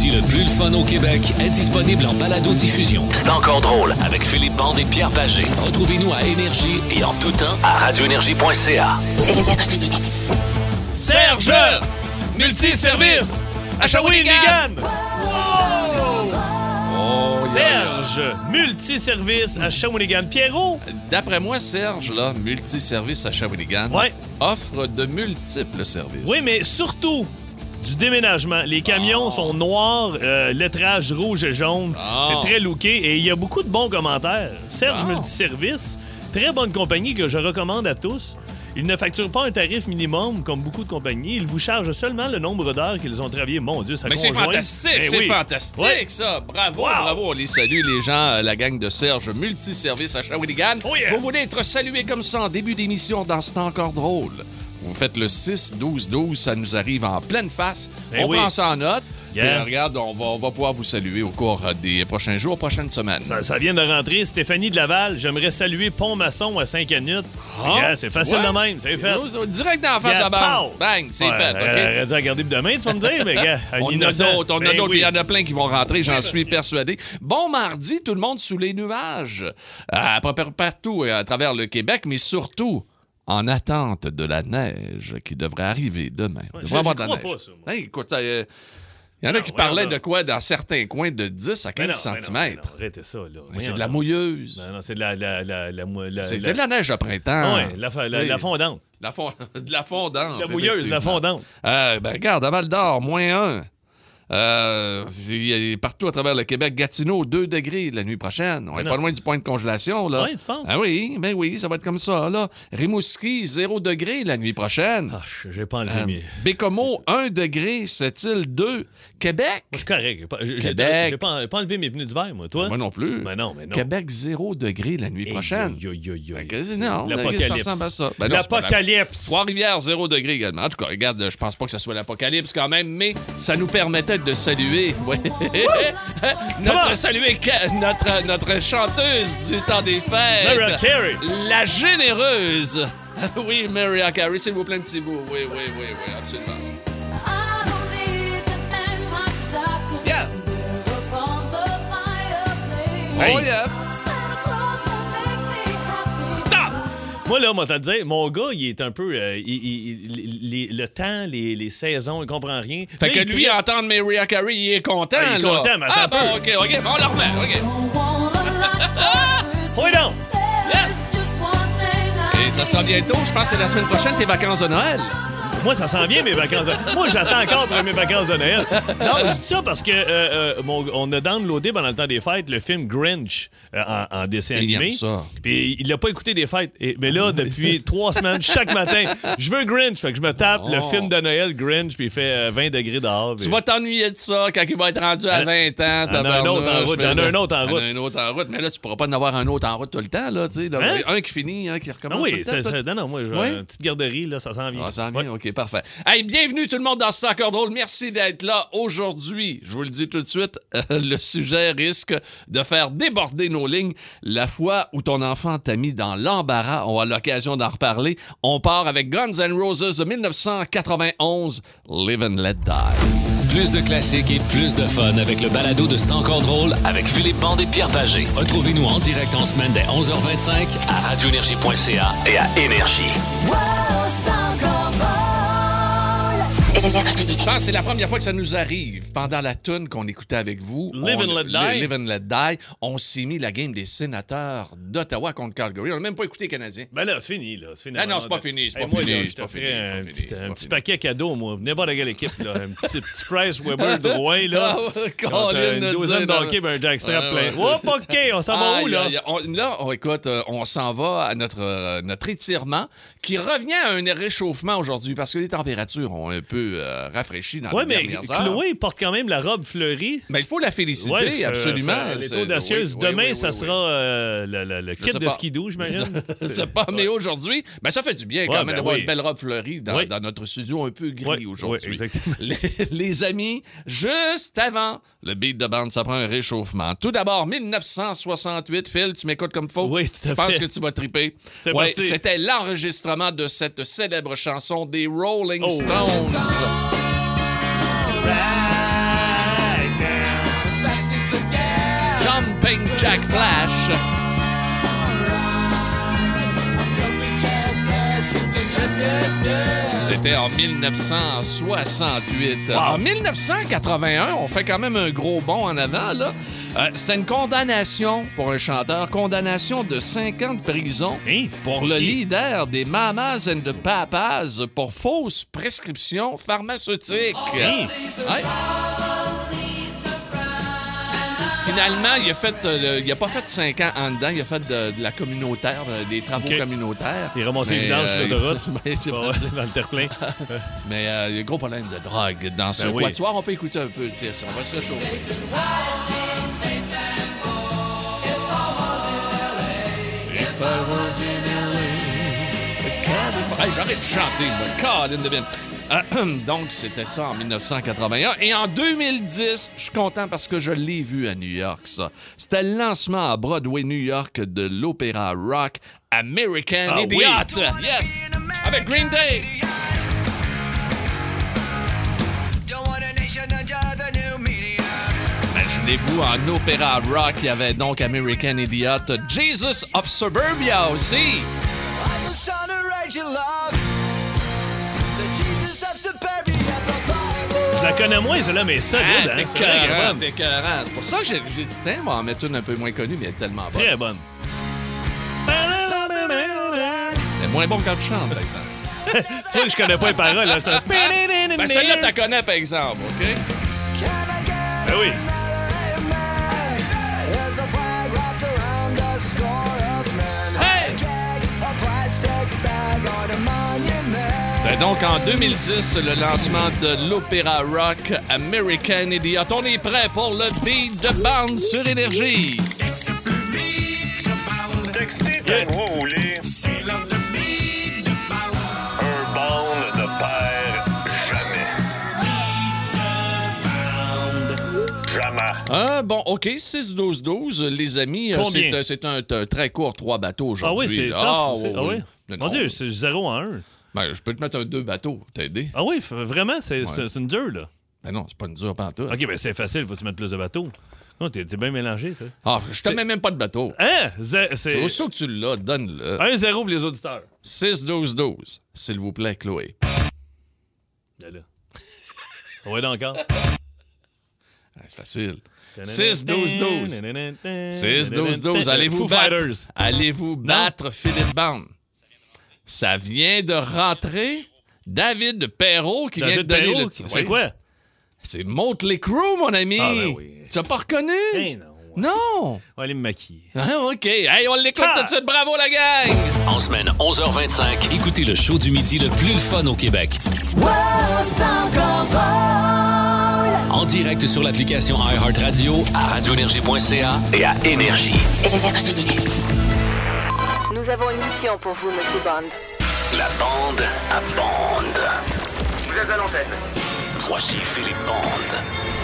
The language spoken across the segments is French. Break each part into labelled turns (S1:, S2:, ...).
S1: comédie le plus le fun au Québec est disponible en balado-diffusion. C'est encore drôle avec Philippe Bande et Pierre Pagé. Retrouvez-nous à Énergie et en tout temps à radioénergie.ca.
S2: Serge! Multiservice! À Shawinigan!
S3: Serge, multiservice à Shawinigan. Pierrot,
S2: D'après moi, Serge, là, multiservice à Shawinigan,
S3: Ouais.
S2: offre de multiples services.
S3: oui, mais surtout du déménagement. Les camions sont noirs, euh, lettrage rouge et jaune.
S2: Ah.
S3: C'est très looké et il y a beaucoup de bons commentaires. Serge
S2: Ah.
S3: Multiservice, très bonne compagnie que je recommande à tous. Ils ne facturent pas un tarif minimum comme beaucoup de compagnies. Ils vous chargent seulement le nombre d'heures qu'ils ont travaillé. Mon Dieu, ça
S2: Mais c'est fantastique,
S3: Ben
S2: c'est
S3: oui.
S2: fantastique,
S3: Ouais.
S2: ça. Bravo,
S3: Wow.
S2: bravo. On les salue, les gens, euh, la gang de Serge, multiservice à Shawinigan.
S3: Oh yeah.
S2: Vous voulez être salué comme ça en début d'émission dans ce temps encore drôle. Vous faites le 6-12-12, ça nous arrive en pleine face.
S3: Ben
S2: on
S3: oui.
S2: prend ça en note.
S3: Yeah.
S2: Puis, regarde, on va, on va pouvoir vous saluer au cours euh, des prochains jours, prochaines semaines.
S3: Ça, ça vient de rentrer. Stéphanie de Laval, j'aimerais saluer Pont-Maçon à 5 minutes.
S2: Ah,
S3: c'est facile de même, c'est fait.
S2: Direct dans la face
S3: Yeah,
S2: à
S3: pow!
S2: Bang, c'est
S3: Ouais,
S2: fait, OK?
S3: Elle aurait dû pour demain, tu vas me dire, mais gars,
S2: On en a d'autres, on a
S3: Ben
S2: d'autres, il y en a plein qui vont rentrer, j'en suis persuadé. Bon mardi, tout le monde sous les nuages, à peu près partout euh, à travers le Québec, mais surtout en attente de la neige qui devrait arriver demain. On
S3: Ouais,
S2: devrait avoir de la neige.
S3: pas, ça, moi.
S2: Hey, écoute, ça, euh, il y en a
S3: Non,
S2: qui parlaient de quoi dans certains coins de 10 à 15
S3: Ben non, ben non,
S2: cm.
S3: non, arrêtez ça, là.
S2: Mais
S3: Voyons
S2: c'est de la mouilleuse.
S3: Non, non, c'est de la... la, la, la,
S2: C'est de la neige de printemps.
S3: Ouais, la, fondante.
S2: la fond- de la fondante.
S3: La mouilleuse, la fondante.
S2: Euh, ben regarde, à Val d'Or, moins 1. Euh, il y a partout à travers le Québec, Gatineau, 2 degrés la nuit prochaine. On est
S3: non.
S2: pas loin du point de congélation, là.
S3: Ouais, tu penses?
S2: Ah oui, ben oui, ça va être comme ça, là. Rimouski, 0 degré la nuit prochaine.
S3: Ah, je- j'ai pas enlevé
S2: Euh. Bécomo, 1 degré, Sept-Îles, 2. Québec,
S3: Moi, je suis correct. J'ai pas- pas, pas enlevé mes pneus d'hiver, moi. Toi?
S2: moi non plus.
S3: Ben non, mais non.
S2: Québec, 0 degré la nuit prochaine.
S3: yo, yo, yo,
S2: non,
S3: L'apocalypse.
S2: ça ça. Ben
S3: L'apocalypse.
S2: Trois-Rivières, 0 degré également. En tout cas, regarde, je pense pas que ce soit l'apocalypse quand même, mais ça nous permettait de saluer. ouais. notre, saluer notre, notre chanteuse du temps des fêtes.
S3: Mariah Carey.
S2: La généreuse. oui, Mariah Carey, s'il vous plaît, un petit bout. Oui, oui, oui, oui, absolument.
S3: Hey.
S2: Oh, yeah.
S3: Stop! Moi, là, moi, te le dire, mon gars, il est un peu. euh, il- il- les- le temps, les, les saisons, il comprend rien.
S2: Fait
S3: Là,
S2: que lui, entendre Mariah Carey, il est content,
S3: Ah, il est
S2: là.
S3: content, mais
S2: ah, bon,
S3: peu.
S2: OK, OK, on le remet, OK.
S3: Oui, donc!
S2: Et ça sera bientôt, je pense que c'est la semaine prochaine, tes vacances de Noël.
S3: Moi, ça s'en vient, mes vacances de Moi, j'attends encore pour mes vacances de Noël. Non, je dis ça parce que euh, euh, mon- on a downloadé pendant le temps des fêtes le film Grinch euh, en, en dessin
S2: Il
S3: animé.
S2: ça.
S3: Puis il l'a pas écouté des fêtes. Et- mais là, depuis trois semaines, chaque matin, je veux Grinch. Fait que je me tape le film de Noël Grinch, puis il fait euh, 20 degrés dehors.
S2: Tu vas t'ennuyer de ça quand il va être rendu à 20 ans.
S3: en a un autre en route,
S2: tabarnouche,
S3: en a un autre en route.
S2: un autre en route. Mais là, tu pourras pas en avoir un autre en route tout le temps. Là.
S3: Hein?
S2: Un qui finit, un qui recommence.
S3: Ah
S2: tout
S3: oui,
S2: le temps,
S3: c'est-
S2: tout-
S3: non, non, moi,
S2: Oui?
S3: une petite garderie, là, ça s'en vient.
S2: Ah, ça en vient?
S3: Ouais.
S2: OK, parfait. Hey, bienvenue tout le monde dans ce encore drôle. Merci d'être là aujourd'hui. Je vous le dis tout de suite, euh, le sujet risque de faire déborder nos lignes. La fois où ton enfant t'a mis dans l'embarras, on a l'occasion d'en reparler. On part avec Guns N' Roses de 1991, Live and Let Die.
S1: Plus de classiques et plus de fun avec le balado de C'est encore drôle avec Philippe Bande et Pierre Pagé. Retrouvez-nous en direct en semaine dès 11h25 à radioénergie.ca et à Énergie.
S2: Je pense que c'est la première fois que ça nous arrive. Pendant la tune qu'on écoutait avec vous,
S3: Live
S2: on-
S3: and Let Die.
S2: Live and Let Die, on s'est mis la game des sénateurs d'Ottawa contre Calgary. On n'a même pas écouté les Canadiens.
S3: Ben là, c'est fini, là. C'est fini.
S2: Ah non, c'est pas fini, c'est
S3: Hey,
S2: pas
S3: moi,
S2: fini,
S3: là,
S2: pas fini,
S3: un
S2: pas
S3: petit,
S2: fini,
S3: un
S2: pas
S3: petit
S2: fini.
S3: paquet cadeau, moi. N'importe quelle équipe, là. Un petit, petit Price Weber Drouin, là.
S2: Ah
S3: Contre une douzaine d'hockey, ben un jackstrap plein. Hop, OK, on s'en va où, là?
S2: on- là, on, écoute, euh, on s'en va à notre, euh, notre étirement qui revient à un réchauffement aujourd'hui parce que les températures ont un peu euh, rafraîchi dans
S3: Ouais,
S2: les
S3: mais
S2: dernières heures.
S3: Chloé porte quand même la robe fleurie.
S2: Ben, il faut la féliciter,
S3: Ouais,
S2: absolument.
S3: Elle est
S2: C'est-
S3: audacieuse.
S2: oui, oui,
S3: Demain,
S2: oui,
S3: ça sera euh, le, le- le kit de
S2: pas.
S3: skidoo, j'imagine.
S2: Sais pas, mais aujourd'hui, ben ça fait du bien quand
S3: Ouais,
S2: même
S3: ben
S2: d'avoir une belle robe fleurie dans, notre studio un peu gris aujourd'hui. Les, les amis, juste avant le beat de bande, ça prend un réchauffement. Tout d'abord, 1968, Phil, tu m'écoutes comme faut?
S3: Oui, tout à
S2: Je pense
S3: fait.
S2: que tu vas triper. C'était l'enregistrement de cette célèbre chanson des Rolling
S3: oh.
S2: Stones. Jumping Jack Flash. C'était en 1968. En 1981, on fait quand même un gros bond en avant, là. Euh, C'était une condamnation pour un chanteur, condamnation de 5 ans de prison
S3: Hein?
S2: pour le leader des Mamas and the Papas pour fausse prescription pharmaceutique.
S3: Hein?
S2: Finalement, il a fait, euh, il a pas fait 5 ans en dedans, il a fait de, de la communautaire, euh, des travaux
S3: OK.
S2: communautaires.
S3: Il ramassait
S2: Mais,
S3: les vidanges sur l'autoroute. dans le terre-plein.
S2: Mais euh, il y a un gros problème de drogue dans ce
S3: Ben oui.
S2: quatuor. On peut écouter un peu, tiens, on va se réchauffer. If I was in LA, California- Hey, j'arrête de chanter, moi. Bin. Euh, Donc, c'était ça en 1981. Et en 2010, je suis content parce que je l'ai vu à New York, ça. C'était le lancement à Broadway, New York, de l'opéra rock American
S3: Ah
S2: Idiot.
S3: oui.
S2: Yes! Avec Green Day. Imaginez-vous en opéra rock, il y avait donc American Idiot, Jesus of Suburbia aussi.
S3: Je la connais moins, celle-là, mais solide.
S2: Ah,
S3: hein?
S2: t'es écœurant. C'est pour ça que j'ai dit, tiens, on va en mettre une un peu moins connue, mais elle est tellement bonne.
S3: Très bonne.
S2: Elle est moins bonne quand tu chantes, par exemple.
S3: Tu vois, je connais pas les paroles. Là.
S2: Ben, celle-là, tu la connais, par exemple, OK?
S3: Ben oui.
S2: Donc en 2010 le lancement de l'opéra rock American Idiot. On est prêt pour le beat de bande sur énergie.
S4: Textez comme vous voulez. Un bond ne perd jamais. Jamais.
S2: Ah, bon, OK, 6-12-12, les amis. euh, c'est, euh, C'est un, un très court trois bateaux
S3: Ah
S2: aujourd'hui.
S3: oui, c'est
S2: là.
S3: tough.
S2: Ah,
S3: c'est-
S2: oui,
S3: ah
S2: oui.
S3: Mon. Dieu, c'est 0 à 1.
S2: Ben, je peux te mettre un deux bateaux, t'aider.
S3: Ah oui, vraiment, c'est c'est une dure, là.
S2: Ben non, c'est pas une dure pantoute.
S3: OK, ben c'est facile, faut-tu mettre plus de bateaux. Oh, t'es bien mélangé, toi.
S2: Ah, je te mets même pas de bateau.
S3: Hein? C'est
S2: Aussitôt que tu l'as, donne-le.
S3: 1-0 pour les auditeurs.
S2: 6-12-12, s'il vous plaît, Chloé.
S3: Là, là. On va encore.
S2: Ah, C'est facile. 6-12-12. 6-12-12,
S3: Foo
S2: allez-vous battre, allez-vous battre Philippe Band? Ça vient de rentrer David Perrault qui vient de donner
S3: Perrault,
S2: le titre.
S3: C'est
S2: Oui.
S3: quoi?
S2: C'est Motley Crue, mon ami.
S3: Ah, ben oui.
S2: Tu as pas reconnu?
S3: Eh non.
S2: Non.
S3: On va aller me maquiller.
S2: Ah, OK. Hey, on l'écoute
S3: Ah!
S2: tout de suite. Bravo, la gang!
S1: En semaine, 11h25, écoutez le show du midi le plus le fun au Québec. En direct sur l'application iHeartRadio, à radioénergie.ca et à Énergie.
S5: Nous avons une mission pour vous, Monsieur Bond.
S1: La bande à bande. Vous êtes à l'antenne. Voici Philippe Bande.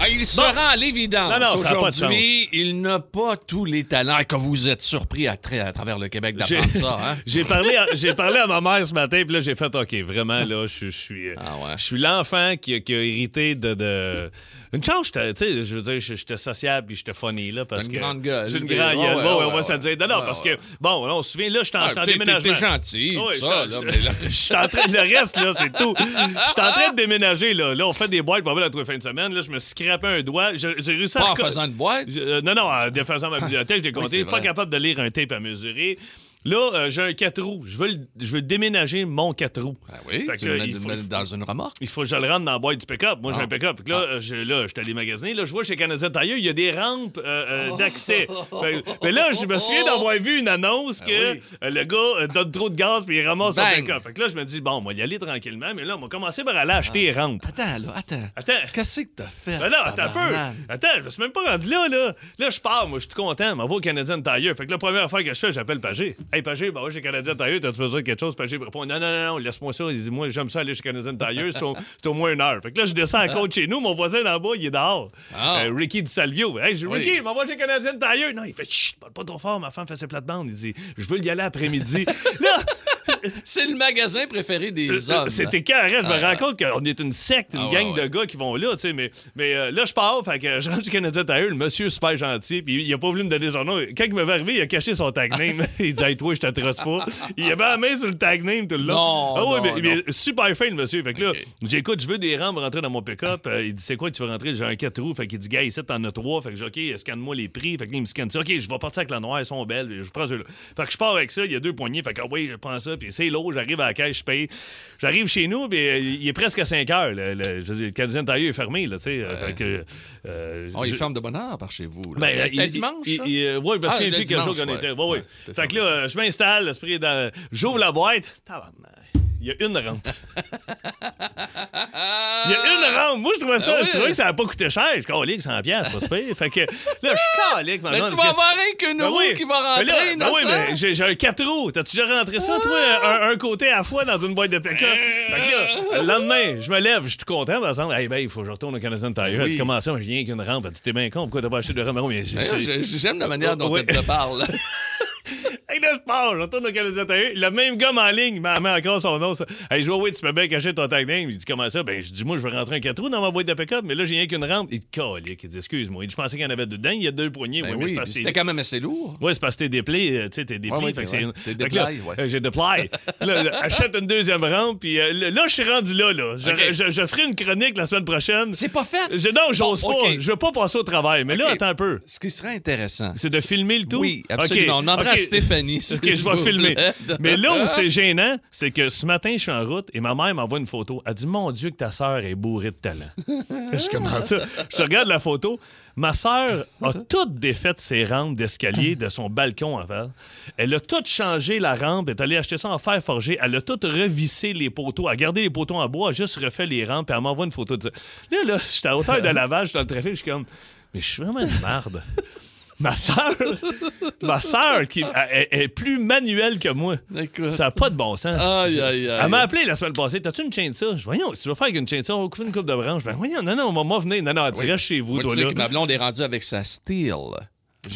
S2: Ah, il se rend à l'évidence.
S3: Non, non,
S2: Aujourd'hui, il n'a pas tous les talents. Et que vous êtes surpris à, tra- à travers le Québec d'apprendre ça, hein?
S3: J'ai parlé, à, j'ai parlé à ma mère ce matin, puis là, j'ai fait OK, vraiment, là, je, suis.
S2: Ah ouais.
S3: Je suis l'enfant qui, a- qui a hérité de. de- Une chance, tu sais, je veux dire, j'étais sociable puis j'étais funny, là. Parce
S2: une
S3: que
S2: grande gueule.
S3: J'ai une grande gueule.
S2: ouais,
S3: Bon,
S2: ouais,
S3: on va se le dire. Non, non, parce que, bon, là, on se souvient, là, j'étais en, déménagement.
S2: t'es gentil, ça, là, mais là-
S3: Je suis en train. Le reste, là, c'est tout. Je suis en train de déménager, là. Là, on fait des boîtes pas mal à tous les fins de semaine. Là, je me suis scrapé un doigt. J'ai réussi à.
S2: Pas en faisant une boîte?
S3: je- euh, non, non, en défaisant ma bibliothèque, j'ai compté.
S2: c'est
S3: pas capable de lire un tape à mesurer. Là, euh, j'ai un 4 roues. Je veux, le- je veux déménager mon 4 roues.
S2: Ben oui,
S3: Fait
S2: tu
S3: que,
S2: le mets
S3: il faut-
S2: dans une remorque?
S3: Il faut que je le rentre dans la boîte du pick-up. Moi, j'ai
S2: Ah.
S3: un pick-up. Fait que là, euh, je, là, je suis allé magasiner. Là, je vois chez Canadien Tire, il y a des rampes euh, euh, d'accès. Fait- Mais là, je me souviens d'avoir vu une annonce que
S2: oui.
S3: euh, le gars euh, donne trop de gaz puis il ramasse son
S2: Bang.
S3: pick-up. Fait que là, je me dis, bon, on va y aller tranquillement. Mais là, on va commencer par aller acheter les rampes.
S2: Attends, là, attends.
S3: Attends.
S2: Qu'est-ce que t'as fait?
S3: Ben non, attends un peu. Attends, je me suis même pas rendu là, là. Là, je pars, moi, je suis tout content. Je m'en vais au Canadien Tire. Fait que la première affaire que je fais, j'appelle Pagé. Hey, Pagé, ben ouais, chez Canadien Tire, t'as besoin de quelque chose? Pagé me répond, non, non, non, laisse-moi ça. Il dit, moi, j'aime ça aller chez Canadien Tire. C'est au, moins une heure. Fait que là, je descends à côte chez nous. Mon voisin d'en bas, il est dehors.
S2: Ah.
S3: Euh, Ricky Di Salvio. Hey, j'ai
S2: Oui.
S3: Ricky, m'envoie chez Canadien Tire. Non, il fait, chut, parle pas trop fort. Ma femme fait ses plates-bandes. Il dit, je veux y aller après-midi. là,
S2: C'est le magasin préféré des
S3: Euh,
S2: hommes.
S3: C'était carré. Je me rends compte qu'on est une secte, une
S2: Ah,
S3: gang
S2: ouais.
S3: de gars qui vont là, tu sais. Mais, mais euh, là, je pars, fait que je rentre chez Canadien Tire, le monsieur super gentil, puis il a pas voulu me donner son nom. Quand il m'avait arrivé, il a caché son tag name. il dit, hey, toi, je t'attrace pas. Il avait la main sur le tag name tout le long.
S2: Non,
S3: ah ouais,
S2: non,
S3: mais, super fin, le monsieur. Fait que là,
S2: Ok.
S3: j'écoute, je veux des rampes rentrer dans mon pick-up. Euh, il dit, c'est quoi, tu veux rentrer? J'ai un 4 roues. Fait qu'il dit, gars, ici, t'en as 3. Fait que j'ai dit, OK, scanne-moi les prix. Fait que là, il me scanne ça. OK, je vais partir avec la noire, elles sont belles. Je prends ceux-là. Fait que je pars avec ça, il y a deux poignées. Fait que, ah oui, je prends ça. Puis c'est lourd, j'arrive à la caisse, je paye. J'arrive chez nous, puis euh, il est presque 5 heures. Le, le, je veux dire, le Canadien Tire est fermé, là, tu sais. Fait que. euh,
S2: Oh, il
S3: je-
S2: ferme de bonne heure par chez vous.
S3: ben,
S2: C'était dimanche,
S3: euh, ouais, parce
S2: Ah,
S3: qu'il y a plus quelque chose qu'on
S2: ouais.
S3: était. Ouais, ouais.
S2: Ouais, c'est
S3: fait que là, euh, je m'installe. J'ouvre la boîte. Tabarnak. Il y a une rampe. Il y a une rampe. Moi, je trouvais ça.
S2: Ah oui.
S3: Je trouvais que ça n'avait pas coûté cher. Je suis calique, 100 piastres, c'est pas super. Fait que là, je suis calique.
S2: Mais tu vas avoir un qu'une
S3: Ben
S2: roue
S3: oui.
S2: qui va rentrer
S3: Mais là, ben oui, mais j'ai un 4 roues. T'as-tu déjà rentré ça, toi, un, un côté à la fois dans une boîte de pick-up? Fait que là, le lendemain, je me lève, je suis tout content, par exemple. Hey, ben, il faut que je retourne au Canadien Tire.
S2: Ben oui.
S3: Tu commences ça, j'ai rien qu'une rampe? Dit, T'es bien con, pourquoi t'as pas acheté de rampe? Ben
S2: J'aime la manière dont tu te parles.
S3: Hey, là, je pars, je retourne au Canadien. Le même gars en ligne, il m'a encore son nom. Ça. Hey, je vois, oui, tu peux bien cacher ton tag name. Il dit, comment ça? Ben, je dis, moi, je veux rentrer un 4 roues dans ma boîte de pick-up, mais là, j'ai rien qu'une rampe. Il dit, calique. Il dit, excuse-moi. Il dit, je pensais qu'il y en avait dedans. Il y a deux poignées.
S2: Ben
S3: Ouais,
S2: oui, c'était quand même assez lourd.
S3: Ouais, c'est parce que t'es déplay, euh, tu sais, t'es déplay.
S2: Ouais, ouais,
S3: fait
S2: t'es
S3: là,
S2: déploy, ouais.
S3: euh, j'ai là, achète une deuxième rampe, puis euh, là, je suis rendu là, là. Je,
S2: Ok.
S3: je- je ferai une chronique la semaine prochaine.
S2: C'est pas fait.
S3: Je, non, j'ose
S2: Bon,
S3: pas.
S2: ok.
S3: Je veux pas passer au travail. Mais là, attends un peu.
S2: Ce qui serait intéressant.
S3: C'est de filmer le tout?
S2: Oui, absolument. On. Stéphanie.
S3: OK, je vais filmer. Mais là où c'est gênant, c'est que ce matin, je suis en route et ma mère m'envoie une photo. Elle dit Mon Dieu, que ta sœur est bourrée de talent. je commence ça. Je regarde la photo. Ma sœur a toutes défait ses rampes d'escalier de son balcon en fait. Elle a tout changé la rampe. Elle est allée acheter ça en fer forgé. Elle a tout revissé les poteaux. Elle a gardé les poteaux en bois. A juste refait les rampes. Et elle m'envoie une photo de ça. Là, là, j'étais à hauteur de suis dans le trafic. Je suis comme Mais je suis vraiment une marde. Ma sœur, ma sœur, qui elle- elle est plus manuelle que moi.
S2: Écoute.
S3: Ça n'a pas de bon sens.
S2: Aïe, aïe, aïe.
S3: Elle m'a appelé la semaine passée. T'as-tu une chaîne de ça? Je voyons, tu vas faire avec une chaîne de ça? On va couper une coupe de branche. Ben, voyons, non, non, on va venir. Non, non, tu
S2: Oui.
S3: restes chez vous, toi, là.
S2: que ma blonde est rendue avec sa Steel.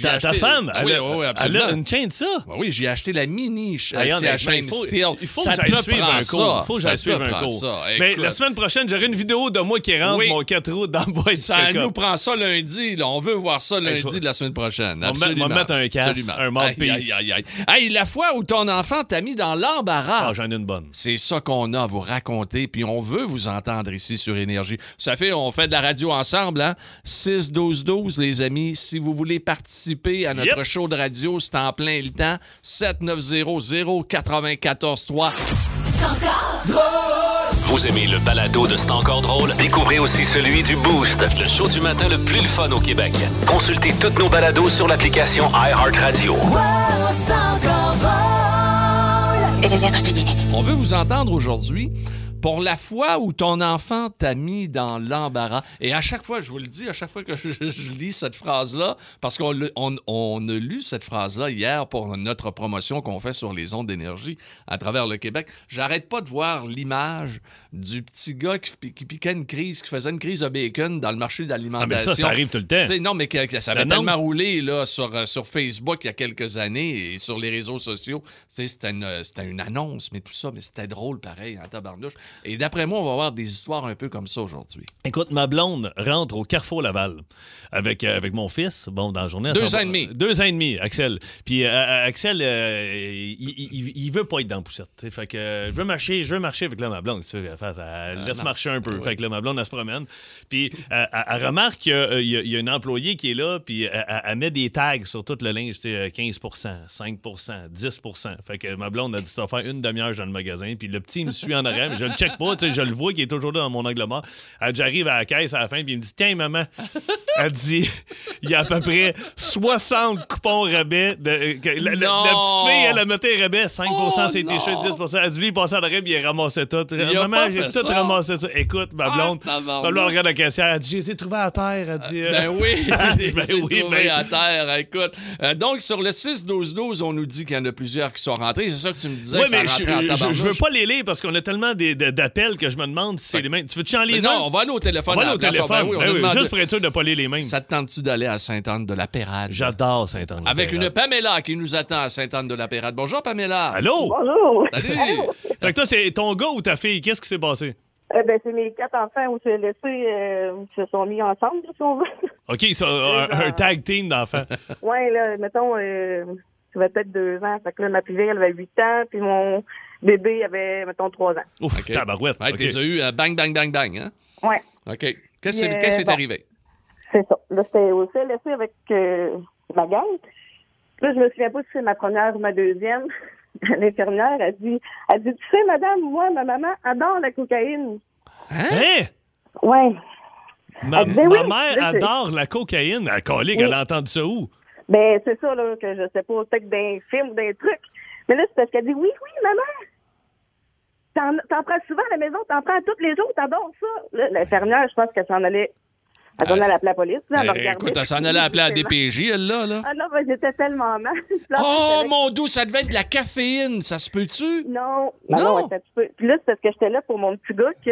S3: Ta, ta
S2: acheté-
S3: femme,
S2: Ah
S3: elle,
S2: oui, oui, oui,
S3: elle a une chaîne de ça?
S2: Ben oui, j'ai acheté la mini chaîne
S3: il faut,
S2: Steel.
S3: il faut que j'aille suivre un cours. Il faut que j'aille suivre un cours. Mais la semaine prochaine, j'aurai une vidéo de moi qui rentre mon 4 roues dans de
S2: Ça nous prend ça lundi. Là. On veut voir ça lundi de la semaine prochaine.
S3: On va
S2: Absolument.
S3: mettre- on va mettre un casque, un
S2: aïe. Hey, la fois où ton enfant t'a mis dans l'embarras.
S3: Ah, j'en ai une bonne.
S2: C'est ça qu'on a à vous raconter, puis on veut vous entendre ici sur Énergie. Ça fait, on fait de la radio ensemble, hein? 6-12-12, les amis. Si vous voulez participer à notre
S3: Yep.
S2: show de radio, c'est en plein le temps. 790-094-3.
S1: Vous aimez le balado de C'est encore drôle? Découvrez aussi celui du Boost, le show du matin le plus le fun au Québec. Consultez toutes nos balados sur l'application iHeartRadio.
S5: Énergie.
S2: On veut vous entendre aujourd'hui pour la fois où ton enfant t'a mis dans l'embarras? Et à chaque fois, je vous le dis, à chaque fois que je, je lis cette phrase-là, parce qu'on l'a- on, on a lu cette phrase-là hier pour notre promotion qu'on fait sur les ondes d'énergie à travers le Québec, j'arrête pas de voir l'image du petit gars qui, qui piquait une crise, qui faisait une crise de bacon dans le marché
S3: Ah,
S2: d'alimentation.
S3: mais ça, ça arrive tout le temps.
S2: Non, mais que, que ça avait tellement roulé là, sur, euh, sur Facebook il y a quelques années et sur les réseaux sociaux. C'était une, euh, une annonce, mais tout ça, mais c'était drôle pareil, en tabarnouche. Et d'après moi, on va avoir des histoires un peu comme ça aujourd'hui.
S3: Écoute, ma blonde rentre au Carrefour Laval avec, euh, avec mon fils. Bon, dans la journée.
S2: Deux ans et demi.
S3: Deux ans et demi, Axel. Puis euh, euh, Axel, euh, il, il, il veut pas être dans la poussette. tu. Fait que je veux marcher, je veux marcher avec là, ma blonde. Tu veux, elle, fait, elle laisse
S2: non.
S3: marcher un peu.
S2: Ah.
S3: Fait que là, ma blonde, elle se promène. Puis elle, elle remarque qu'il y a, y une employée qui est là, puis elle, met des tags sur tout le linge. tu sais, euh, 15% 5% 10% Fait que ma blonde a dit, ça va faire une demi-heure dans le magasin. Puis le petit il me suit en arrière, mais je le check pas. tu sais, Je le vois qui est toujours là dans mon angle mort. Elle dit, J'arrive à la caisse à la fin, puis il me dit Tiens, maman. Elle dit Il y a à peu près 60 coupons rabais. De, euh, la, la- la petite fille, elle a noté rabais 5
S2: Oh,
S3: c'est
S2: non.
S3: t-shirts, 10 Elle dit Lui, il passait en arrière, puis il ramassait tout. Maman, j'ai tout
S2: ça.
S3: ramassé ça. Écoute, ma
S2: Ah,
S3: blonde. ma blonde regarde la caissière. Elle dit Je les ai trouvés à terre. Elle dit euh,
S2: Ben oui, j'ai
S3: Ben oui,
S2: trouvé
S3: ben-
S2: à terre. Écoute, Euh, donc sur le 6-12-12, on nous dit qu'il y en a plusieurs qui sont rentrés. C'est ça que tu me disais
S3: Oui, mais je, je- je veux pas les lire parce qu'on a tellement des- de- d'appels que je me demande si c'est les mêmes. Tu veux-tu en les
S2: Mais non, on va aller au téléphone.
S3: On va aller au
S2: la
S3: téléphone.
S2: Ben oui, on
S3: Ben oui,
S2: demandé-
S3: juste pour être sûr de pas lire les mêmes.
S2: Ça te tente-tu d'aller à Sainte-Anne-de-la-Pérade?
S3: J'adore Saint-Anne.
S2: Avec une Pamela qui nous attend à Sainte-Anne-de-la-Pérade. Bonjour, Pamela.
S3: Allô?
S6: Bonjour.
S2: Salut.
S3: Fait que toi, c'est ton gars ou ta fille? Qu'est-ce qui s'est passé?
S6: Euh, ben, c'est mes quatre enfants où j'ai laissé, euh, se sont mis ensemble, si on veut.
S3: OK, ça, un, un tag team d'enfants.
S6: ouais, là, mettons, euh, ça va peut-être deux ans. Fait que là, ma plus vieille, elle avait huit ans, puis mon bébé avait, mettons, trois ans.
S3: Ouf,
S2: OK.
S3: tabarouette.
S2: Ouais,
S3: OK.
S2: t'es eu euh, bang, bang, bang, bang. Hein?
S6: Ouais,
S2: OK. Qu'est-ce qui est
S6: bon.
S2: arrivé?
S6: c'est ça. Là, c'était au CLSC avec euh, ma gang. Là, je me souviens pas si c'est ma première ou ma deuxième. L'infirmière a dit, elle dit, tu sais, madame, moi, ma maman adore la cocaïne.
S3: Hein?
S6: Ouais.
S3: Ma,
S6: Elle disait
S3: ma
S6: oui.
S3: mère adore la cocaïne. La colique,
S6: Oui.
S3: elle a entendu ça où?
S6: Ben, c'est ça, là, que je sais pas, peut-être d'un film ou d'un truc. Mais là, c'est parce qu'elle dit, oui, oui, maman. T'en, t'en prends souvent à la maison, t'en prends tous les jours, t'adores ça. Là, l'infirmière, je pense qu'elle s'en allait, elle s'en
S2: Euh,
S6: allait appeler la police. Là, elle regardait.
S2: écoute, elle s'en allait appeler à DPJ, elle, là. là.
S6: Ah non, ben, j'étais tellement mal.
S2: Oh, mon doux, ça devait être de la caféine. Ça se peut-tu?
S6: Non, ben
S2: Non.
S6: non, attends petit peu. Puis là, c'est parce que j'étais là pour mon petit gars que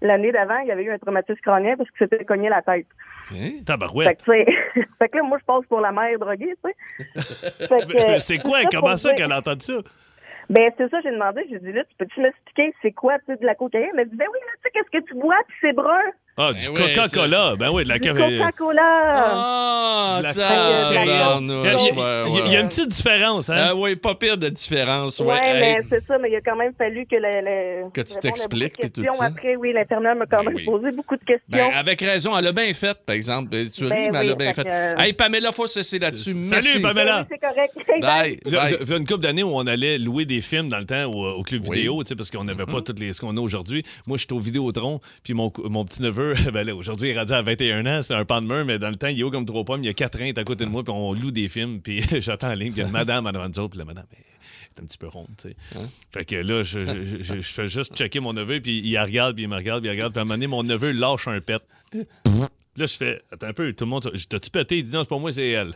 S6: l'année d'avant, il avait eu un traumatisme crânien parce qu'il s'était cogné la tête.
S2: Hein?
S6: Fait
S3: Tabarouette.
S6: que, tu sais, fait que là, moi, je passe pour la mère droguée, tu sais. Fait que,
S3: Mais c'est quoi?
S6: ça
S3: Comment ça
S6: dire-
S3: qu'elle a entendu ça?
S6: Ben, c'est ça, j'ai demandé. J'ai dit, là, tu peux-tu m'expliquer c'est quoi, tu sais, de la cocaïne? Elle m'a dit, ben oui, là, tu sais, qu'est-ce que tu bois, puis c'est brun.
S3: Ah, du
S2: Ben ouais,
S3: Coca-Cola. Ben oui, de la
S6: Du. Coca-Cola.
S2: Ah,
S3: de la
S2: tabarnouche,
S3: Il y a, une petite différence, hein?
S2: Ah oui, pas pire de différence.
S6: Ouais,
S2: Ouais,
S6: mais
S2: Hey,
S6: c'est ça, mais il a quand même fallu que le. le-
S2: Que tu t'expliques,
S6: de
S2: tout ça.
S6: Après, oui, l'infirmière m'a quand
S2: Ben
S6: même
S2: oui.
S6: posé beaucoup de questions.
S2: Ben, avec raison, elle a bien fait, par exemple. Tu ris,
S6: Ben
S2: mais elle a
S6: oui,
S2: bien
S6: fait que-
S2: Hey, Pamela, faut cesser là-dessus.
S3: Salut,
S2: Merci.
S3: Pamela.
S6: Oui, c'est correct.
S2: Bye.
S3: Il y a-
S2: Bye.
S3: il y a une couple d'années où on allait louer des films dans le temps au, au club
S2: Oui. Mm-hmm.
S3: vidéo, tu sais, parce qu'on n'avait pas toutes les, ce qu'on a aujourd'hui. Moi, je suis au Vidéotron, puis mon, cou- ben là, aujourd'hui, il est rendu à 21 ans, c'est un pan de mur, mais dans le temps, il est haut comme trois pommes, il y a quatre reins à côté de moi, puis on loue des films, puis j'attends en ligne, puis il y a une madame en avant puis la madame est un petit peu ronde, tu sais.
S2: Hein?
S3: Fait que là, je, je- je- je fais juste checker mon neveu, puis il regarde, puis il me regarde, puis il regarde, puis à un moment donné, mon neveu lâche un pet. Là, je fais, attends un peu, tout le monde, je t'as-tu pété? Il dit non, c'est pas moi, c'est elle.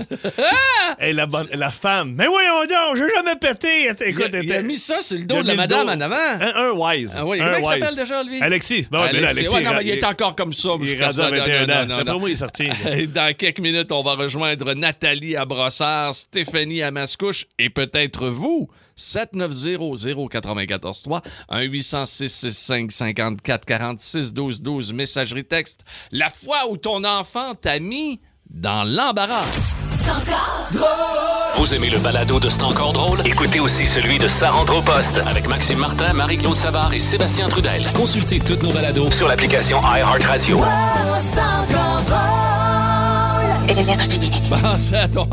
S3: hey, la, bonne, la femme, mais voyons donc, j'ai jamais pété.
S2: Il
S3: Écoute,
S2: a, il a mis ça sur le
S3: il
S2: dos de la madame en avant.
S3: Un, un wise.
S2: Ah oui,
S3: un
S2: comment il s'appelle déjà, lui?
S3: Alexis. Bon, mais là, Alexis,
S2: ouais, non, mais il
S3: il-
S2: est encore comme ça.
S3: il est rendu à
S2: ça. Non,
S3: 21
S2: non,
S3: ans. D'après moi, il est sorti.
S2: Dans quelques minutes, on va rejoindre Nathalie à Brossard, Stéphanie à Mascouche et peut-être vous. 7900-943, 1-800-665-5446, 12 texte. La fois où ton enfant t'a mis dans l'embarras.
S1: Vous aimez le balado de C'est encore drôle? Écoutez aussi celui de Sa rentre au poste avec Maxime Martin, Marie-Claude Savard et Sébastien Trudel. Consultez toutes nos balados sur l'application iHeartRadio.
S5: Énergie.
S2: Pensez à ton...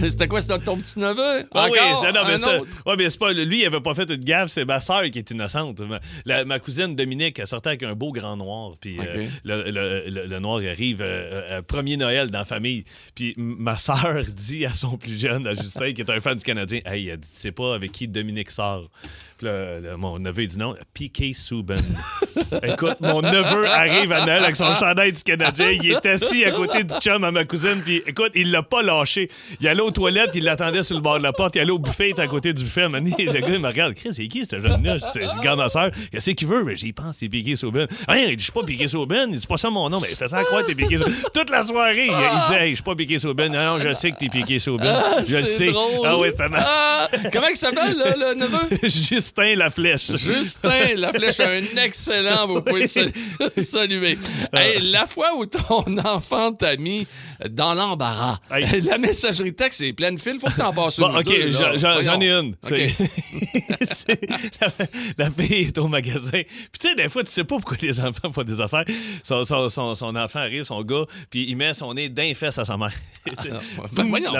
S2: C'était quoi, c'était ton petit-neveu?
S3: Ah oui, non, non, mais
S2: Un
S3: ça,
S2: autre?
S3: ouais, mais c'est pas, lui, il avait pas fait une gaffe, c'est ma soeur qui est innocente. Ma, la- ma cousine Dominique, elle sortait avec un beau grand noir, puis euh, le, le- le- le noir arrive euh, euh, premier Noël dans la famille, puis ma soeur dit à son plus jeune, à Justin, qui est un fan du Canadien, hey, elle dit, tu sais pas avec qui Dominique sort. Puis là, mon neveu il dit non, Piqué Souben. Écoute, mon neveu arrive à Noël avec son chandail du Canadien. Il est assis à côté du chum à ma cousine. Puis écoute, il l'a pas lâché. Il allait aux toilettes, il l'attendait sur le bord de la porte. Il allait au buffet, il était à côté du buffet. À donné, le gars, il me regarde. Chris, c'est qui ce jeune-là? Je C'est le gars ma soeur. Qu'est-ce qu'il veut? Mais j'y pense, c'est Piqué Souben. Hein, il dit, je suis pas Piqué Souben. Il dit, pas ça mon nom. Mais fais ça croire que t'es Piqué Souben. Toute la soirée, il, il dit, hey, je suis pas Piqué Souben. Non, non, je sais que t'es Piqué Souben. je le
S2: C'est
S3: sais.
S2: drôle.
S3: Ah oui, c'est mal.
S2: Ah, comment il s'appelle, le, le neveu?
S3: Justin la flèche.
S2: Justin, la flèche, un excellent, vous pouvez le sal- saluer. Hey, la fois où ton enfant t'a mis dans l'embarras,
S3: Hey.
S2: la messagerie texte est pleine fil, faut que t'en passes
S3: Bon,
S2: une
S3: OK, j'en- ai une. La, la fille est au magasin. Puis tu sais, des fois, tu sais pas pourquoi les enfants font des affaires. Son, son- son- son enfant arrive, son gars, puis il met son nez d'un fesse à sa mère.
S2: Ben, voyons,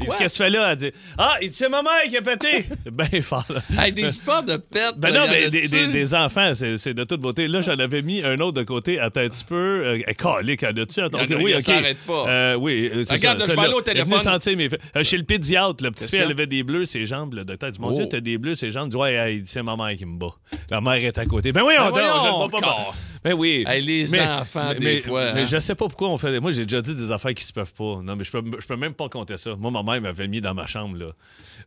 S3: Qu'est-ce que tu fais là? Elle dit Ah, il dit c'est ma mère qui a pété. Ben fort, là.
S2: Hey, des histoires de pète.
S3: Ben non,
S2: en
S3: mais des, des- des enfants, c'est de toute beauté. Là, j'en avais mis un autre de côté. Attends un petit peu. Euh, calique, en as-tu? Oui, OK.
S2: pas.
S3: Euh, oui, euh, c'est
S2: Regarde,
S3: ça,
S2: je vais aller au téléphone.
S3: sentir mes. Euh, chez le pédiatre, la petite fille, elle avait des bleus, ses jambes. Le docteur dit Mon
S2: Oh.
S3: Dieu, t'as des bleus, ses jambes. Il dit Ouais, c'est ma mère qui me bat. La mère est à côté. Ben oui,
S2: Ben
S3: on je le Ben oui.
S2: Hey, les
S3: Mais-
S2: enfants,
S3: mais,
S2: des
S3: mais-
S2: fois.
S3: Mais
S2: hein.
S3: je sais pas pourquoi on fait. Moi, j'ai déjà dit des affaires qui se peuvent pas. Non, mais je peux, je peux même pas compter ça. Moi, ma mère m'avait mis dans ma chambre, là.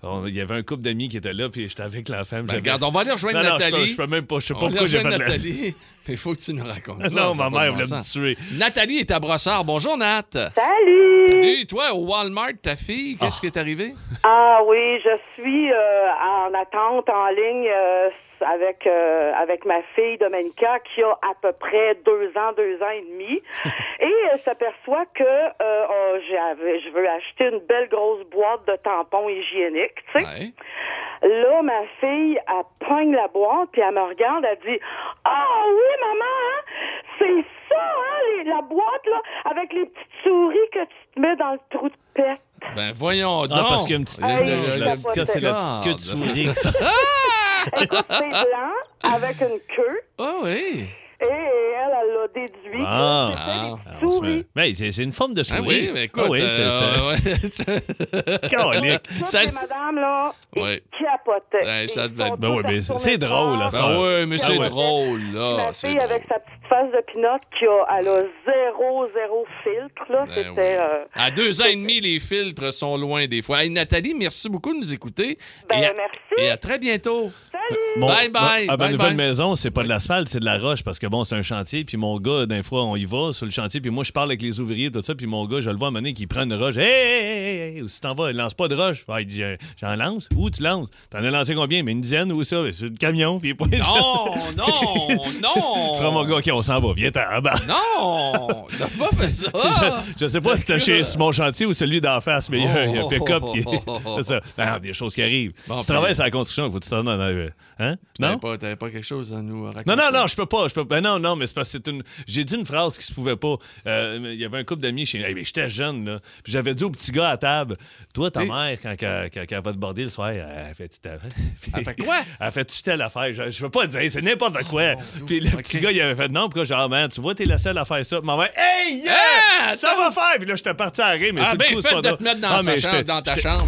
S3: On- Il y avait un couple d'amis qui était là, puis j'étais avec la femme.
S2: Ben, regarde, on va aller rejoindre
S3: Non, non, je peux-
S2: Nathalie.
S3: je peux même pas. Je sais
S2: On
S3: pas
S2: va aller
S3: pourquoi j'ai fait.
S2: Nathalie. Il faut que tu nous racontes ça.
S3: Non, ma mère voulait me tuer.
S2: Nathalie est à Brossard. Bonjour, Nat.
S6: Salut!
S2: Salut, toi, au Walmart, ta fille, qu'est-ce qui est arrivé?
S6: Ah oui, je suis euh, en attente en ligne euh, avec euh, avec ma fille Domenica qui a à peu près deux ans, deux ans et demi, et elle s'aperçoit que euh, oh, j'avais, je veux acheter une belle grosse boîte de tampons hygiéniques, tu sais.
S2: Ouais.
S6: Là, ma fille, elle pogne la boîte, puis elle me regarde, elle dit Ah oui, maman, hein, c'est ça, hein, les- la boîte, là, avec les petites souris que tu te mets dans le trou de pète.
S2: Ben, voyons donc.
S3: Ah, parce qu'il y a une petite.
S2: Le- le- le-
S3: c'est la petite queue de souris.
S6: Écoute, c'est blanc, avec une queue,
S2: Ah oui.
S6: et elle, elle l'a déduit.
S3: Ah.
S2: Ah.
S6: des
S3: Ah, on se met-
S6: souris.
S3: Mais c'est une forme de souris.
S2: Ah oui, mais écoute.
S3: Ah oui, c'est
S2: euh,
S3: ça.
S2: ouais. Ça-
S6: les madames, là,
S2: Ouais. Ouais, ça devait
S3: Ben mais c'est- drôle, là,
S2: Ben oui, mais
S3: Ah
S2: c'est drôle, là.
S6: Ma fille, avec sa petite face de pinotte, qui a, elle a zéro, zéro filtre, là.
S2: Ben
S6: C'était... euh,
S2: À deux ans et demi, les filtres sont loin des fois. Hey, Nathalie, merci beaucoup de nous écouter.
S6: Ben,
S2: et, à,
S6: merci.
S2: et à très bientôt.
S3: Mon-
S2: Bye, bye,
S3: à ma
S2: bye,
S3: nouvelle
S2: bye.
S3: maison, c'est pas de l'asphalte, c'est de la roche parce que bon, c'est un chantier. Puis mon gars, d'un fois, on y va sur le chantier. Puis moi, je parle avec les ouvriers, tout ça. Puis mon gars, je le vois donné qui prend une roche. Hey, hey, hey, hey, où tu t'en vas? Il lance pas de roche. Ah, il dit, euh, j'en lance? Où tu lances? T'en as lancé combien? Mais une dizaine ou ça? Sur le camion. Puis il pointe.
S2: Non, non, non.
S3: Frère, mon gars, OK, on s'en va. Viens, t'en bas.
S2: Non, t'as pas fait ça.
S3: Je, je sais pas si c'était chez mon chantier ou celui d'en face, mais il y a, il y a un pick-up
S2: oh,
S3: qui
S2: oh, oh, oh.
S3: C'est ça. Ben, des choses qui arrivent.
S2: Bon,
S3: tu travailles sur la construction, il faut que tu t'en Hein?
S2: T'avais
S3: Non?
S2: pas, t'avais pas quelque chose à nous raconter?
S3: Non, non, non, je peux pas. Je peux... Ben non, non, mais c'est parce que c'est une. J'ai dit une phrase qui se pouvait pas. Euh, Il y avait un couple d'amis chez. Hey, mais j'étais jeune, là. Puis j'avais dit au petit gars à table Toi, ta mère, quand, quand, quand- quand elle va te border le soir, elle fait telle
S2: Elle fait quoi?
S3: Elle fait-tu telle affaire? Je, je veux pas dire, c'est n'importe quoi. Puis le petit gars, il avait fait non, pourquoi genre, man, tu vois, t'es la seule à faire ça. Ma mère, hey, yeah!
S2: Ah,
S3: ça va faire! Puis là, j'étais parti à rire, mais
S2: Ah,
S3: le
S2: ben,
S3: coup, c'est
S2: fait
S3: pas
S2: de te mettre dans,
S3: Ah,
S2: sa chambre, dans ta
S3: j'étais-
S2: chambre.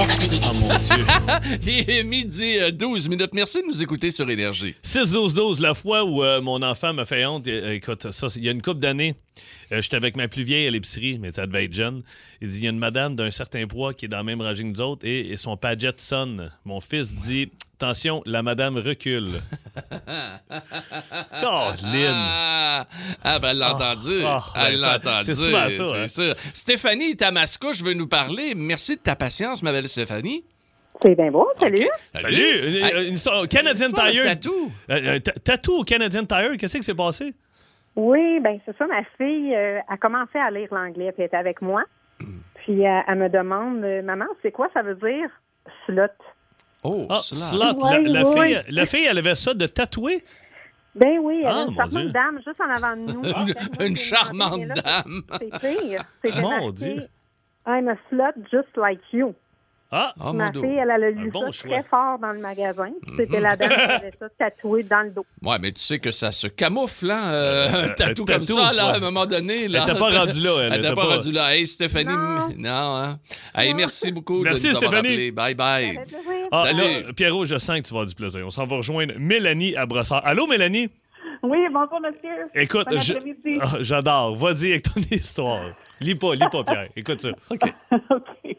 S3: Oh mon Dieu.
S2: Il est midi euh, 12 minutes. Merci de nous écouter sur Énergie.
S3: 6-12-12, la fois où euh, mon enfant m'a fait honte, euh, écoute, ça, c'est- il y a une couple d'années, euh, j'étais avec ma plus vieille à l'épicerie, mais ça devait être jeune. Il dit, il y a une madame d'un certain poids qui est dans la même rangée que nous autres et, et son Paget sonne. Mon fils dit, attention, la madame recule. oh, Lynn.
S2: Ah, ah, ben, elle l'a entendu.
S3: ah,
S2: elle
S3: ben,
S2: l'a entendu.
S3: c'est souvent ça, hein.
S2: c'est sûr. Stéphanie Tamascouche veut nous parler. Merci de ta patience, ma belle Stéphanie.
S6: C'est bien beau, salut.
S3: Salut! Une, histoire, Canadian Tire.
S2: tatou.
S3: Euh, euh, ta- tatou au Canadian Tire, qu'est-ce qui s'est passé?
S7: Oui, ben c'est ça. Ma fille euh, a commencé à lire l'anglais, puis elle était avec moi. Puis euh, elle me demande, euh, maman, c'est quoi ça veut dire slot?
S2: Oh,
S3: Ah, slot.
S7: Ouais,
S3: la, fille, la fille, elle avait ça de tatoué?
S7: Ben oui, elle
S3: Ah,
S7: a
S3: mon
S7: une charmante
S3: Dieu.
S7: dame juste en avant de nous.
S2: Une,
S7: j'ai
S2: charmante
S7: là,
S2: dame.
S7: C'est pire. C'était
S3: Mon
S7: marqué,
S3: Dieu.
S7: I'm a slut just like you.
S3: Ah!
S2: Oh,
S7: Ma
S2: mon
S7: fille, elle, elle a lu
S3: bon
S7: ça
S3: choix.
S7: très fort dans le magasin. Puis C'était la dame qui avait ça tatoué dans le dos.
S2: Ouais, mais tu sais que ça se camoufle, hein? euh,
S3: Euh,
S2: un tatou
S3: un
S2: comme
S3: tatou,
S2: ça, là, à un moment donné. Là.
S3: Elle était pas rendue là, elle.
S2: Elle
S3: était
S2: était pas
S3: pas-
S2: rendue là. Hey, Stéphanie.
S7: Non.
S2: Non, hein? Hey, merci beaucoup
S3: Merci,
S2: de nous avoir
S3: Stéphanie.
S2: appelés. Bye bye.
S3: Ah,
S2: Salut.
S3: là, Pierrot, je sens que tu vas avoir du plaisir. On s'en va rejoindre Mélanie à Brossard. Allô, Mélanie?
S7: Oui, bonjour, monsieur.
S3: Écoute,
S7: Bon
S3: je-
S7: après-midi.
S3: Ah, j'adore. Vas-y avec ton histoire. Lis pas, lis pas, Pierre. Écoute ça.
S2: OK.
S8: OK.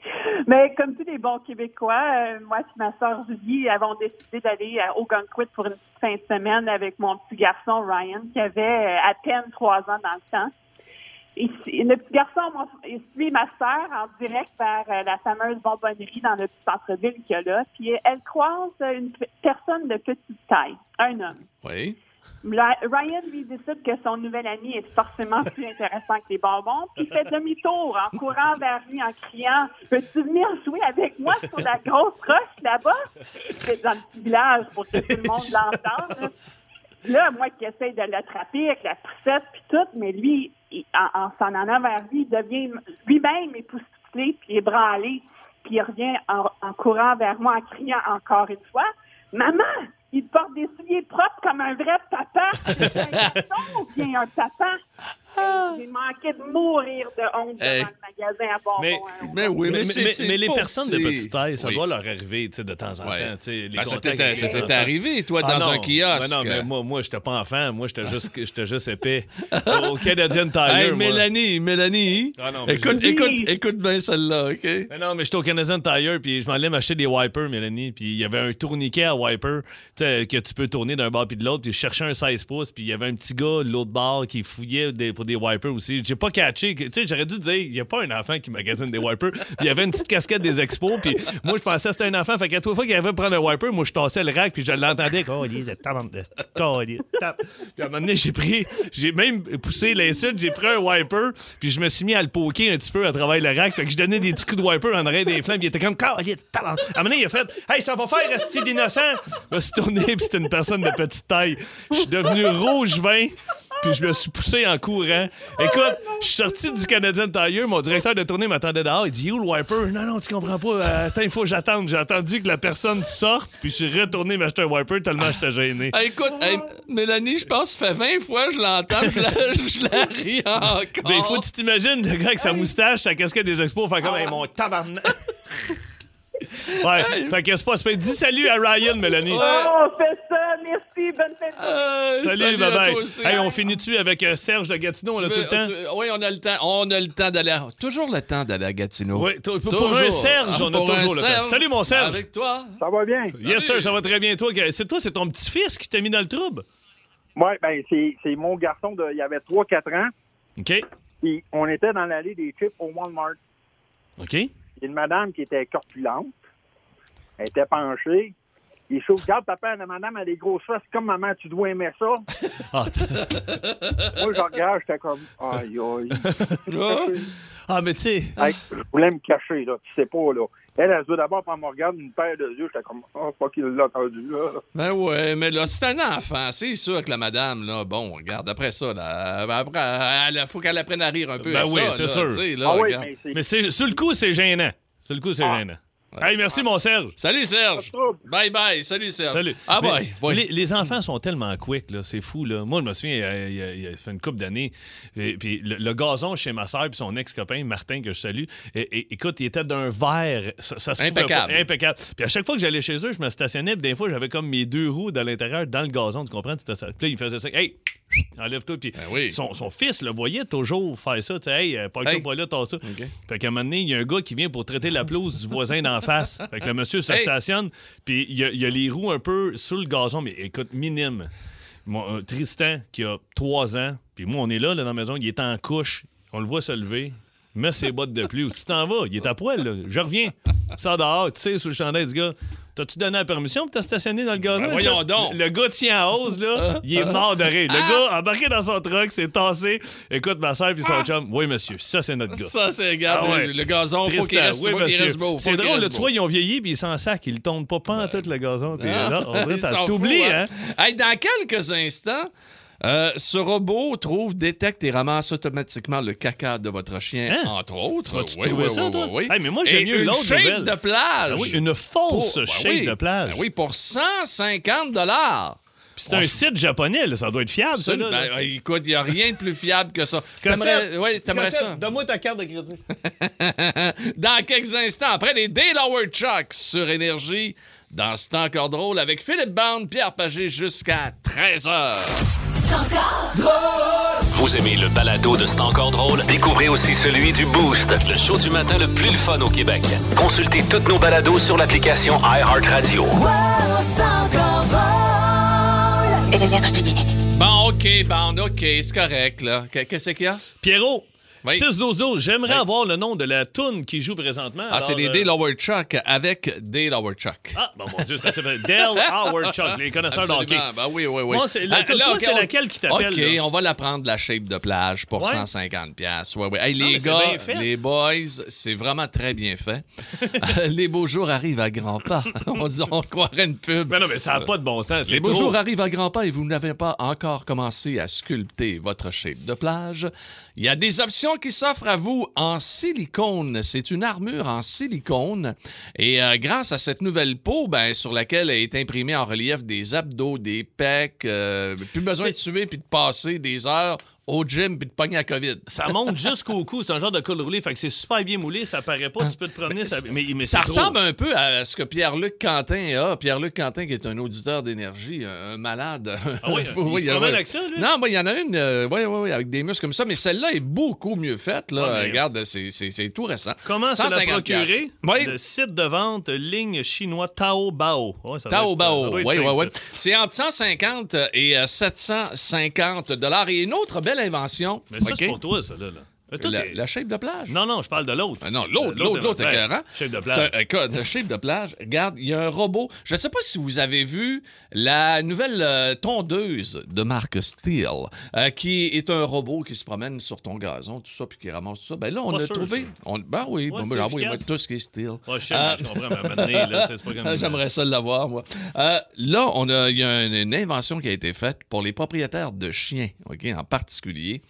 S8: Mais comme tous les bons Québécois, euh, moi et ma soeur Julie avons décidé d'aller à Ogunquit pour une petite fin de semaine avec mon petit garçon Ryan, qui avait euh, à peine trois ans dans le temps. Et le petit garçon il suit ma sœur en direct vers euh, la fameuse bonbonnerie dans le petit centre-ville qu'il y a là. Puis elle croise une pe- personne de petite taille, un homme.
S2: Oui.
S8: Ryan lui décide que son nouvel ami est forcément plus intéressant que les bonbons, puis il fait demi-tour en courant vers lui en criant Peux-tu venir jouer avec moi sur la grosse roche là-bas C'est dans le petit village pour que tout le monde l'entende. Là. Moi qui essaye de l'attraper avec la poussette puis tout, mais lui, en, en s'en allant vers lui, il devient lui-même époustouflé puis ébranlé, puis il revient en, en courant vers moi en criant encore une fois Maman, Il porte des souliers propres comme un vrai papa. C'est un garçon ou bien un papa? J'ai manqué de mourir de honte
S2: Hey.
S8: devant le magasin à bonbons.
S3: Mais-
S8: hein.
S2: Mais oui, mais,
S3: Mais, les personnes de
S2: petit.
S3: petite taille, ça
S2: Oui.
S3: doit leur arriver de temps en
S2: Ouais.
S3: temps. les
S2: Ben, ça t'était arrivé, toi,
S3: Ah
S2: dans
S3: non.
S2: un kiosque.
S3: Non, mais moi, moi j'étais pas enfant. Moi, j'étais juste, j'étais juste épais. Au Canadian Tire,
S2: Hey. Mélanie, Mélanie.
S3: Ah non,
S2: écoute,
S8: je-
S2: écoute,
S8: Oui.
S2: écoute bien celle-là, OK?
S3: Mais non, mais j'étais au Canadian Tire, puis je m'en allais m'acheter des wipers, Mélanie, puis il y avait un tourniquet à wiper, que tu peux tourner d'un bord puis de l'autre, puis je cherchais un 16 pouces, puis il y avait un petit gars de l'autre bord qui fouillait pour des wipers aussi. J'ai pas catché, tu sais, j'aurais dû dire, il y a pas un enfant qui magasine des wipers, il y avait une petite casquette des expos, puis moi, je pensais que c'était un enfant, fait qu'à toute fois qu'il avait prendre un wiper, moi, je tassais le rack, puis je l'entendais. Puis à un moment donné, j'ai pris, j'ai même poussé l'insulte, j'ai pris un wiper, puis je me suis mis à le poker un petit peu à travers le rack, fait que je donnais des petits coups de wiper en arrêt des flammes, puis il était comme. À un moment donné, il a fait, hey, ça va faire, rester d'innocent. Puis c'était une personne de petite taille. Je suis devenu rouge vin. Puis je me suis poussé en courant. Écoute, je suis sorti du Canadian Tire. Mon directeur de tournée m'attendait dehors. Il dit Où le wiper? Non, non, tu comprends pas. Euh, Attends, il faut que j'attende. J'ai attendu que la personne sorte. Puis je suis retourné m'acheter un wiper tellement j'étais gêné.
S2: Hey, écoute, hey, Mélanie, je pense que ça fait 20 fois que je l'entends, je la, je la ris encore.
S3: Ben, il faut que tu t'imagines le gars avec sa moustache, sa casquette des expos, faire comme Hey, mon tabarnak. Ouais, fait que c'est pas. Dis salut à Ryan, Mélanie.
S8: Oh, fais ça, merci, bonne fête.
S2: Euh,
S3: Salut, bye
S2: à
S3: bye. Hey, on finit-tu avec euh, Serge de Gatineau? On a tout le temps?
S2: tu- oui, on a le temps. On a le temps d'aller. à- Toujours le temps d'aller à Gatineau.
S3: Oui, t- pour,
S2: Toujours.
S3: un Serge,
S2: Ah,
S3: on a
S2: pour un
S3: toujours le temps.
S2: Serge.
S3: Salut, mon Serge.
S2: Avec toi.
S9: Ça va bien?
S3: Yes, sir, ça va très bien. Toi, c'est toi, c'est ton petit-fils qui t'a mis dans le trouble?
S9: Oui, ben c'est c'est mon garçon, de, il avait 3-4 ans.
S3: OK.
S9: Puis on était dans l'allée des chips au Walmart.
S3: OK.
S9: Il y a une madame qui était corpulente. Elle était penchée. Il chauffe, regarde, papa, la madame a des grosses fesses comme maman, tu dois aimer ça.
S3: Ah,
S9: Moi, je regarde, j'étais comme, aïe, aïe.
S3: ah, mais tu sais.
S9: Hey, je voulais me cacher, là, tu sais pas, là. Elle, elle se veut d'abord, quand elle me regarde, une paire de yeux, j'étais comme, oh, pas qu'il l'a entendu, là.
S2: Ben ouais, mais là, c'est un enfant. C'est sûr que la madame, là, bon, regarde, après ça, là, ben après, il faut qu'elle apprenne à rire un peu.
S3: Ben oui, c'est sûr.
S2: là,
S9: Ah oui, mais c'est...
S3: Mais c'est, sur le coup, c'est gênant. Sur le coup, c'est
S9: Ah.
S3: gênant. Hey, merci, mon Serge.
S2: Salut, Serge.
S9: De.
S2: Bye bye. Salut, Serge.
S3: Salut.
S2: Ah,
S3: Mais
S2: bye.
S3: Les, les enfants sont tellement quick, là, c'est fou. Là. Moi, je me souviens, il y a, il y a fait une couple d'années, puis le, le gazon chez ma soeur puis son ex-copain, Martin, que je salue, et- et- écoute, il était d'un vert, ça, ça se pouvait
S2: Impeccable.
S3: pas- impeccable. Puis à chaque fois que j'allais chez eux, je me stationnais, puis des fois, j'avais comme mes deux roues dans l'intérieur, dans le gazon, tu comprends? Puis là, il faisait ça, hey, enlève-toi. Puis
S2: Ben oui.
S3: son, son fils le voyait toujours faire ça, tu sais, hey, euh, pas
S2: Hey.
S3: pas là, t'as ça. Fait qu'à un moment donné, il y a un gars qui vient pour traiter la pelouse du voisin d'en face. Fait que le monsieur se
S2: Hey.
S3: stationne, puis il y, a- il y a les roues un peu sur le gazon, mais écoute, minime. Mon, euh, Tristan, qui a trois ans, puis moi, on est là, là, dans la maison, il est en couche, on le voit se lever, il met ses bottes de pluie. Tu t'en vas? Il est à poil, là. Je reviens. Ça dehors, tu sais, sous le chandail du gars. T'as-tu donné la permission pour te stationner dans le gazon?
S2: Ben voyons donc.
S3: Le gars tient en hausse, là. Il est mort de rire. Le gars embarqué dans son truck, s'est tassé. Écoute, ma soeur puis son chum. Oui, monsieur, ça, c'est notre gars.
S2: Ça, c'est, regarde,
S3: Ah ouais.
S2: le, gazon, faut qu'il reste,
S3: oui,
S2: faut qu'il
S3: monsieur.
S2: reste beau.
S3: C'est drôle, là, tu vois, ils ont vieilli puis ils s'en sac. Ils le tournent pas pas en tout le gazon. Puis là, on dirait
S2: Ils
S3: que ça
S2: s'en
S3: t'oublie,
S2: foutent,
S3: hein?
S2: Hey, dans quelques instants, euh, ce robot trouve, détecte et ramasse automatiquement le caca de votre chien,
S3: Hein?
S2: entre autres.
S3: Vas-tu
S2: Oui,
S3: ça,
S2: oui,
S3: toi?
S2: oui, oui.
S3: Hey, mais moi, j'aime mieux
S2: une
S3: l'autre
S2: shape
S3: nouvelle.
S2: de plage.
S3: Ah oui, une fausse
S2: Pour- ben
S3: de plage.
S2: ben oui, pour 150 dollars.
S3: C'est un site japonais, là, ça doit être fiable, ça.
S2: Ben,
S3: là, là.
S2: écoute, il n'y a rien de plus fiable que ça. T'aimerais, ouais, ça.
S3: Donne-moi ta carte de crédit.
S2: Dans quelques instants, après les Day Lower Chuck sur Énergie, dans C'est encore drôle, avec Philippe Bande, Pierre Pagé jusqu'à 13h.
S1: Vous aimez le balado de C'est encore drôle? Découvrez aussi celui du Boost, le show du matin le plus le fun au Québec. Consultez toutes nos balados sur l'application iHeartRadio.
S5: Énergie.
S2: Bon, OK, Bande, OK, c'est correct, là. Qu- Qu'est-ce qu'il y a?
S3: Pierrot,
S2: Oui.
S3: 6-12-12, j'aimerais
S2: Oui.
S3: avoir le nom de la toune qui joue présentement.
S2: Ah, c'est les
S3: euh,
S2: Day Lower Chuck avec Day Lower Chuck.
S3: Ah, bon, mon Dieu, c'est Dale Howard Chuck, les connaisseurs de hockey.
S2: Absolument. Ben oui, oui, oui.
S3: Moi, c'est-
S2: on-
S3: laquelle qui t'appelle,
S2: OK,
S3: là?
S2: on va la prendre, la shape de plage, pour
S3: Ouais?
S2: 150 pièces. Ouais, ouais. Hey,
S3: Non,
S2: les
S3: mais
S2: gars, les boys, c'est vraiment très bien fait. les beaux jours arrivent à grands pas. on, dit, on croirait une pub.
S3: Ben non, mais ça n'a pas de bon sens.
S2: Les beaux
S3: trop.
S2: jours arrivent à grands pas et vous n'avez pas encore commencé à sculpter votre shape de plage. Il y a des options qui s'offre à vous en silicone. C'est une armure en silicone. Et euh, grâce à cette nouvelle peau, ben, sur laquelle est imprimé en relief des abdos, des pecs, euh, plus besoin de suer puis de passer des heures au gym puis de pogner la COVID.
S3: Ça monte jusqu'au cou. C'est un genre de col roulé. Fait que c'est super bien moulé. Ça paraît pas. Tu peux te promener. Ça, mais, mais
S2: Ça
S3: trop.
S2: ressemble un peu à ce que Pierre-Luc Quentin a. Pierre-Luc Quentin, qui est un auditeur d'énergie, un malade.
S3: Ah oui? Il se promène avec ça, lui?
S2: Non, moi, il y en a une, euh, ouais, ouais, ouais, avec des muscles comme ça, mais celle-là est beaucoup mieux faite. Là.
S3: Mais-
S2: Regarde, c'est, tout récent.
S3: Comment se la
S2: 150
S3: procurer?
S2: Oui.
S3: Le site de vente ligne chinois Taobao. Ouais, ça ça
S2: Taobao, oui, oui, oui.
S3: ça.
S2: C'est entre 150 et euh, 750 dollars. Et une autre belle
S3: Mais ça,
S2: OK?
S3: c'est pour toi, ça, là. là. Toi,
S2: La, la shape de plage?
S3: Non, non, je parle de l'autre.
S2: Ah non, l'autre,
S3: Euh,
S2: l'autre, l'autre, c'est écœurant.
S3: Shape de plage.
S2: Le shape de plage, regarde, il y a un robot. Je ne sais pas si vous avez vu la nouvelle euh, tondeuse de marque Steel, euh, qui est un robot qui se promène sur ton gazon, tout ça, puis qui ramasse tout ça. Ben là, on
S3: Pas
S2: a
S3: sûr,
S2: trouvé. on- ben oui,
S3: Ouais,
S2: bon, ben,
S3: efficace.
S2: tout ce qui est Steel.
S3: Ouais, je sais,
S2: Euh,
S3: je comprends, mais là, c'est pas comme-
S2: J'aimerais ça l'avoir, moi. Euh, là, on a, il y a une, une invention qui a été faite pour les propriétaires de chiens, OK, en particulier.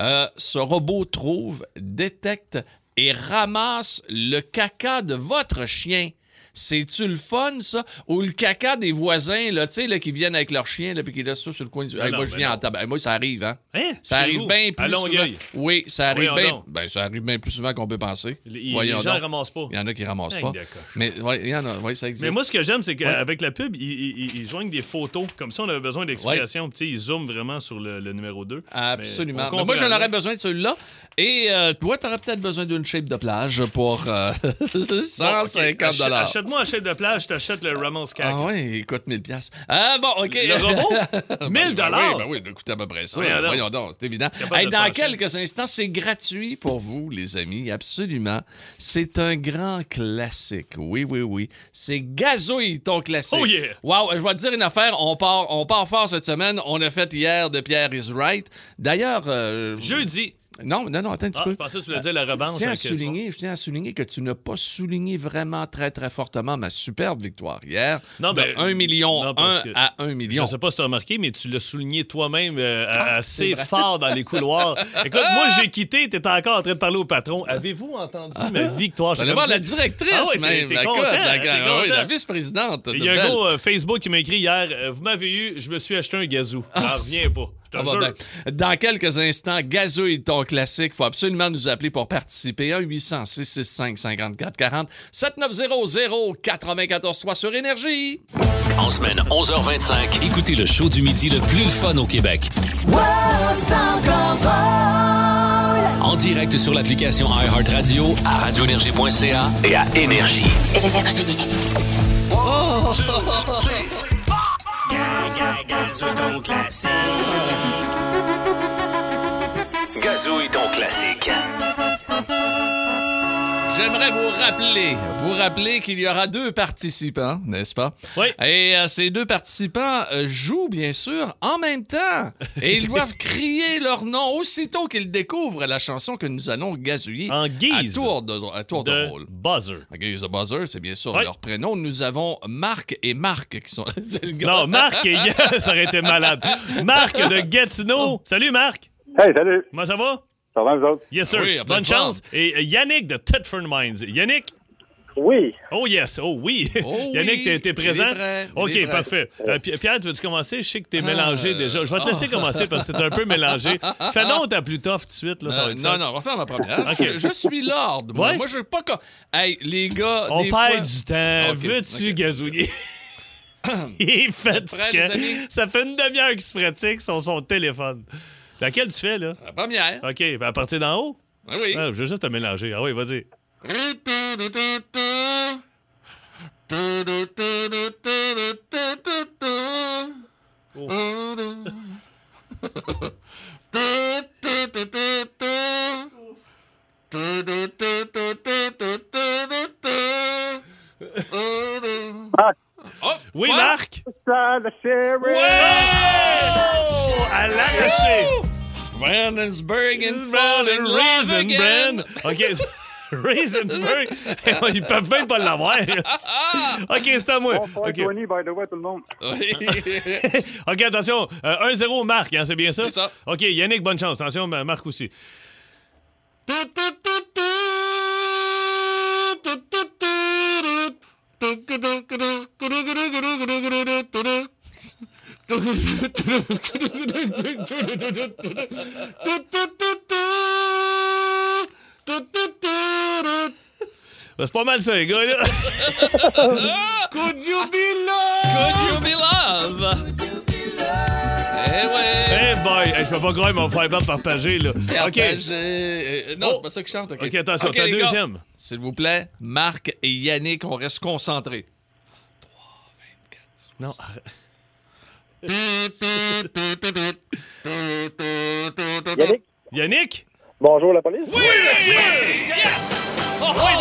S2: Euh, ce robot trouve, détecte et ramasse le caca de votre chien. C'est-tu le fun, ça? Ou le caca des voisins, là, tu sais, là, qui viennent avec leur chien, là, puis qui laissent ça sur le coin du...
S3: Non,
S2: Hey,
S3: non,
S2: moi, je
S3: ben
S2: viens en tabac. Moi, ça arrive, hein?
S3: Hein?
S2: Ça arrive bien plus
S3: À
S2: souvent. Oui, ça arrive bien... Ben, ça arrive bien plus souvent qu'on peut penser.
S3: Les, gens
S2: donc.
S3: ramassent pas.
S2: Il y en a qui ramassent pas. Mais ouais, il y en a, ouais, ça existe.
S3: Mais moi, ce que j'aime, c'est
S2: Ouais.
S3: qu'avec la pub, ils, ils- ils- ils joignent des photos. Comme ça, on avait besoin d'explications. Sais, Ils zooment vraiment sur le, le numéro 2.
S2: Absolument.
S3: Mais
S2: moi, j'en aurais besoin de celui-là. Et euh, toi, tu aurais peut-être besoin d'une shape de plage pour euh,
S3: Bon,
S2: 150
S3: OK. Achète- Achète-moi un chèque de plage, je t'achète le Ramos Cactus.
S2: Ah oui, il coûte 1000 pièces. Ah bon, OK.
S3: Le robot?
S2: Ben,
S3: 1000
S2: ben
S3: dollars?
S2: Oui, ben oui, il coûte à peu près ça.
S3: Voyons donc.
S2: Voyons donc, c'est évident. Hey, dans quelques instants, c'est gratuit pour vous, les amis, absolument. C'est un grand classique. Oui, oui, oui. C'est Gazouille, ton classique.
S3: Oh yeah!
S2: Wow, je vais te dire une affaire. On part, on part fort cette semaine. On a fait hier de Pierre is right. D'ailleurs... euh,
S3: Jeudi.
S2: Non, non, non, attends un petit
S3: Ah,
S2: peu.
S3: je pensais que tu voulais dire la revanche.
S2: Je tiens, à souligner, je tiens à souligner que tu n'as pas souligné vraiment très, très fortement ma superbe victoire hier.
S3: Non,
S2: de
S3: ben,
S2: 1 million,
S3: non, parce
S2: 1
S3: que
S2: à 1
S3: Je
S2: million.
S3: ne sais pas si tu as remarqué, mais tu l'as souligné toi-même euh,
S2: Ah,
S3: assez fort dans les couloirs. Écoute, moi, j'ai quitté, tu étais encore en train de parler au patron. Avez-vous entendu ma victoire?
S2: Allez voir la directrice
S3: Ah oui,
S2: même. la,
S3: content,
S2: ah oui, la vice-présidente.
S3: Il y a un gars euh, Facebook qui m'a écrit hier euh, Vous m'avez eu, je me suis acheté un gazou. J'en reviens pas.
S2: Ah, bah, ben, dans quelques instants, Gazouille, ton classique. Il faut absolument nous appeler pour participer. 1-800-665-5440. 7900-943 sur Énergie.
S1: En semaine 11h25, écoutez le show du midi le plus le fun au Québec. En direct sur l'application iHeartRadio, à radioénergie.ca et à Énergie.
S5: Énergie.
S1: Gazouille ton classique.
S2: J'aimerais vous rappeler, vous rappeler qu'il y aura deux participants, n'est-ce pas?
S3: Oui.
S2: Et euh, ces deux participants euh, jouent, bien sûr, en même temps. Et ils doivent crier leur nom aussitôt qu'ils découvrent la chanson que nous allons gazouiller.
S3: En guise
S2: À tour de, à tour de,
S3: de
S2: rôle.
S3: buzzer.
S2: En guise de buzzer, c'est bien sûr
S3: Oui.
S2: leur prénom. Nous avons Marc et Marc qui sont... c'est le gars.
S3: Non, Marc, et Yann, ça aurait été malade. Marc de Gatineau. Salut, Marc.
S9: Hey, salut.
S3: Comment ça va?
S9: Ça va, vous autres?
S3: Yes, sir.
S2: Oui,
S3: Bonne chance. Et euh, Yannick de Thetford Mines. Yannick?
S9: Oui.
S3: Oh yes, oh oui.
S2: Oh
S3: Yannick,
S2: oui,
S3: t'es- présent?
S2: prêt,
S3: OK, parfait. Euh, Pi- Pierre, tu veux-tu commencer? Je sais que t'es
S2: Ah,
S3: mélangé déjà. Je vais te laisser commencer parce que t'es un peu mélangé. Fais donc ta plus tough tout de suite. Là, ça va
S2: Euh,
S3: être
S2: non, non, on va faire ma première.
S3: OK.
S2: je, je suis Lord. Moi,
S3: Ouais?
S2: moi je suis pas comme. Hey, les gars.
S3: On
S2: des
S3: perd
S2: fois-
S3: du temps. Veux-tu gazouiller? Il est fatigué. Ça fait une demi-heure qu'il se pratique sur son téléphone. Laquelle tu fais, là?
S2: La première.
S3: OK, ben à partir d'en haut?
S2: Ah oui.
S3: Ah, je veux juste te mélanger. Ah oui, vas-y. Oui,
S2: Quoi?
S3: Marc?
S9: Sheriff.
S3: Oh! À l'arraché!
S2: Brandonsburg and love
S3: Raisin
S2: again.
S3: Bran. OK. Raisinburg. Ils peuvent même pas l'avoir. OK, c'est à moi.
S9: Bon,
S3: OK,
S9: 420, by the way, tout le monde.
S2: Oui.
S3: OK, attention. Euh, 1-0 Marc, hein, c'est bien ça?
S2: C'est ça.
S3: OK, Yannick, bonne chance. Attention, Marc aussi. C'est pas mal ça, les gars, là. Could you be loved?
S2: Could you be love? Eh ouais.
S3: Eh boy, Hey, je peux pas croire qu'ils vont me faire battre par Pagé, là. OK.
S2: Partager- euh, non, c'est pas ça que je chante. OK,
S3: OK, attention,
S2: OK,
S3: ta
S2: les gars,
S3: deuxième.
S2: S'il vous plaît, Marc et Yannick, on reste concentrés.
S3: Non, arrête.
S9: Yannick,
S3: Yannick?
S9: bonjour la police.
S2: Oui! Yes! Oh, oui,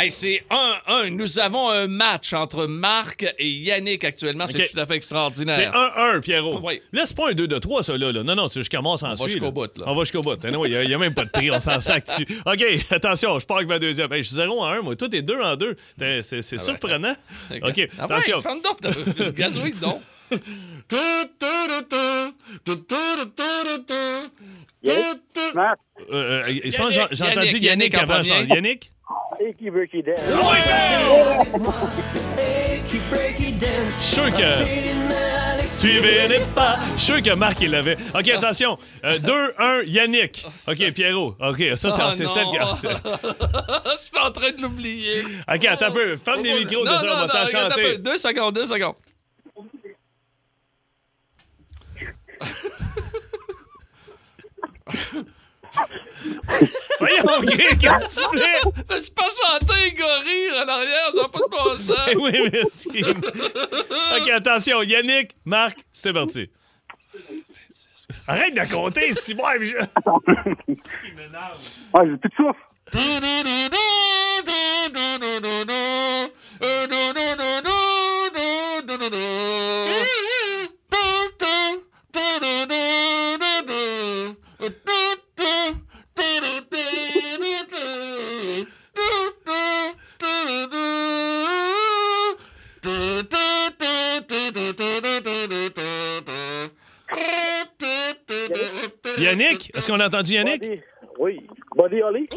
S2: Hey, c'est 1-1. Nous avons un match entre Marc et Yannick actuellement. C'est
S3: OK.
S2: tout à fait extraordinaire.
S3: C'est 1-1, Pierrot.
S2: Oui.
S3: Là, c'est pas un 2 de 3, ça, là. là. Non, non, c'est jusqu'à mort sans
S2: On va jusqu'au bout, là.
S3: On va jusqu'au bout. Il n'y a, même pas de prix, on s'en sac dessus. OK, attention, je pars avec ma deuxième. Hey, je suis 0 en 1, moi. Toi, t'es 2 en 2. C'est c'est surprenant. OK,
S2: Ah ouais,
S3: attention.
S2: ferme donc, t'as- gazouille donc.
S3: Euh, euh, je pense que j'ai- entendu
S2: Yannick,
S3: Yannick
S2: en
S3: avant. je. Yannick?
S9: Qui veut qui dance.
S3: Je suis sûr que. Suivez les pas. Je suis sûr que Marc, il l'avait. OK, attention. 2-1, Yannick. OK, Pierrot. OK, ça, c'est
S2: Oh,
S3: c'est celle que.
S2: Je suis en train de l'oublier.
S3: OK, attends un peu. Ferme les micros, déjà, on va t'en
S2: attends un peu.
S3: chanter.
S2: Deux secondes, deux secondes.
S3: Voyons, OK, qu'est-ce que tu fais?
S2: Mais c'est pas chanter, gorille, en arrière, ça n'a pas de bon sens.
S3: Eh oui, merci. OK, attention. Yannick, Marc, c'est parti. Arrête de compter, si moi. je-
S9: Ah, j'ai plus de souffle.
S3: Qu'on a entendu Yannick?
S9: Body, oui. Body Holly?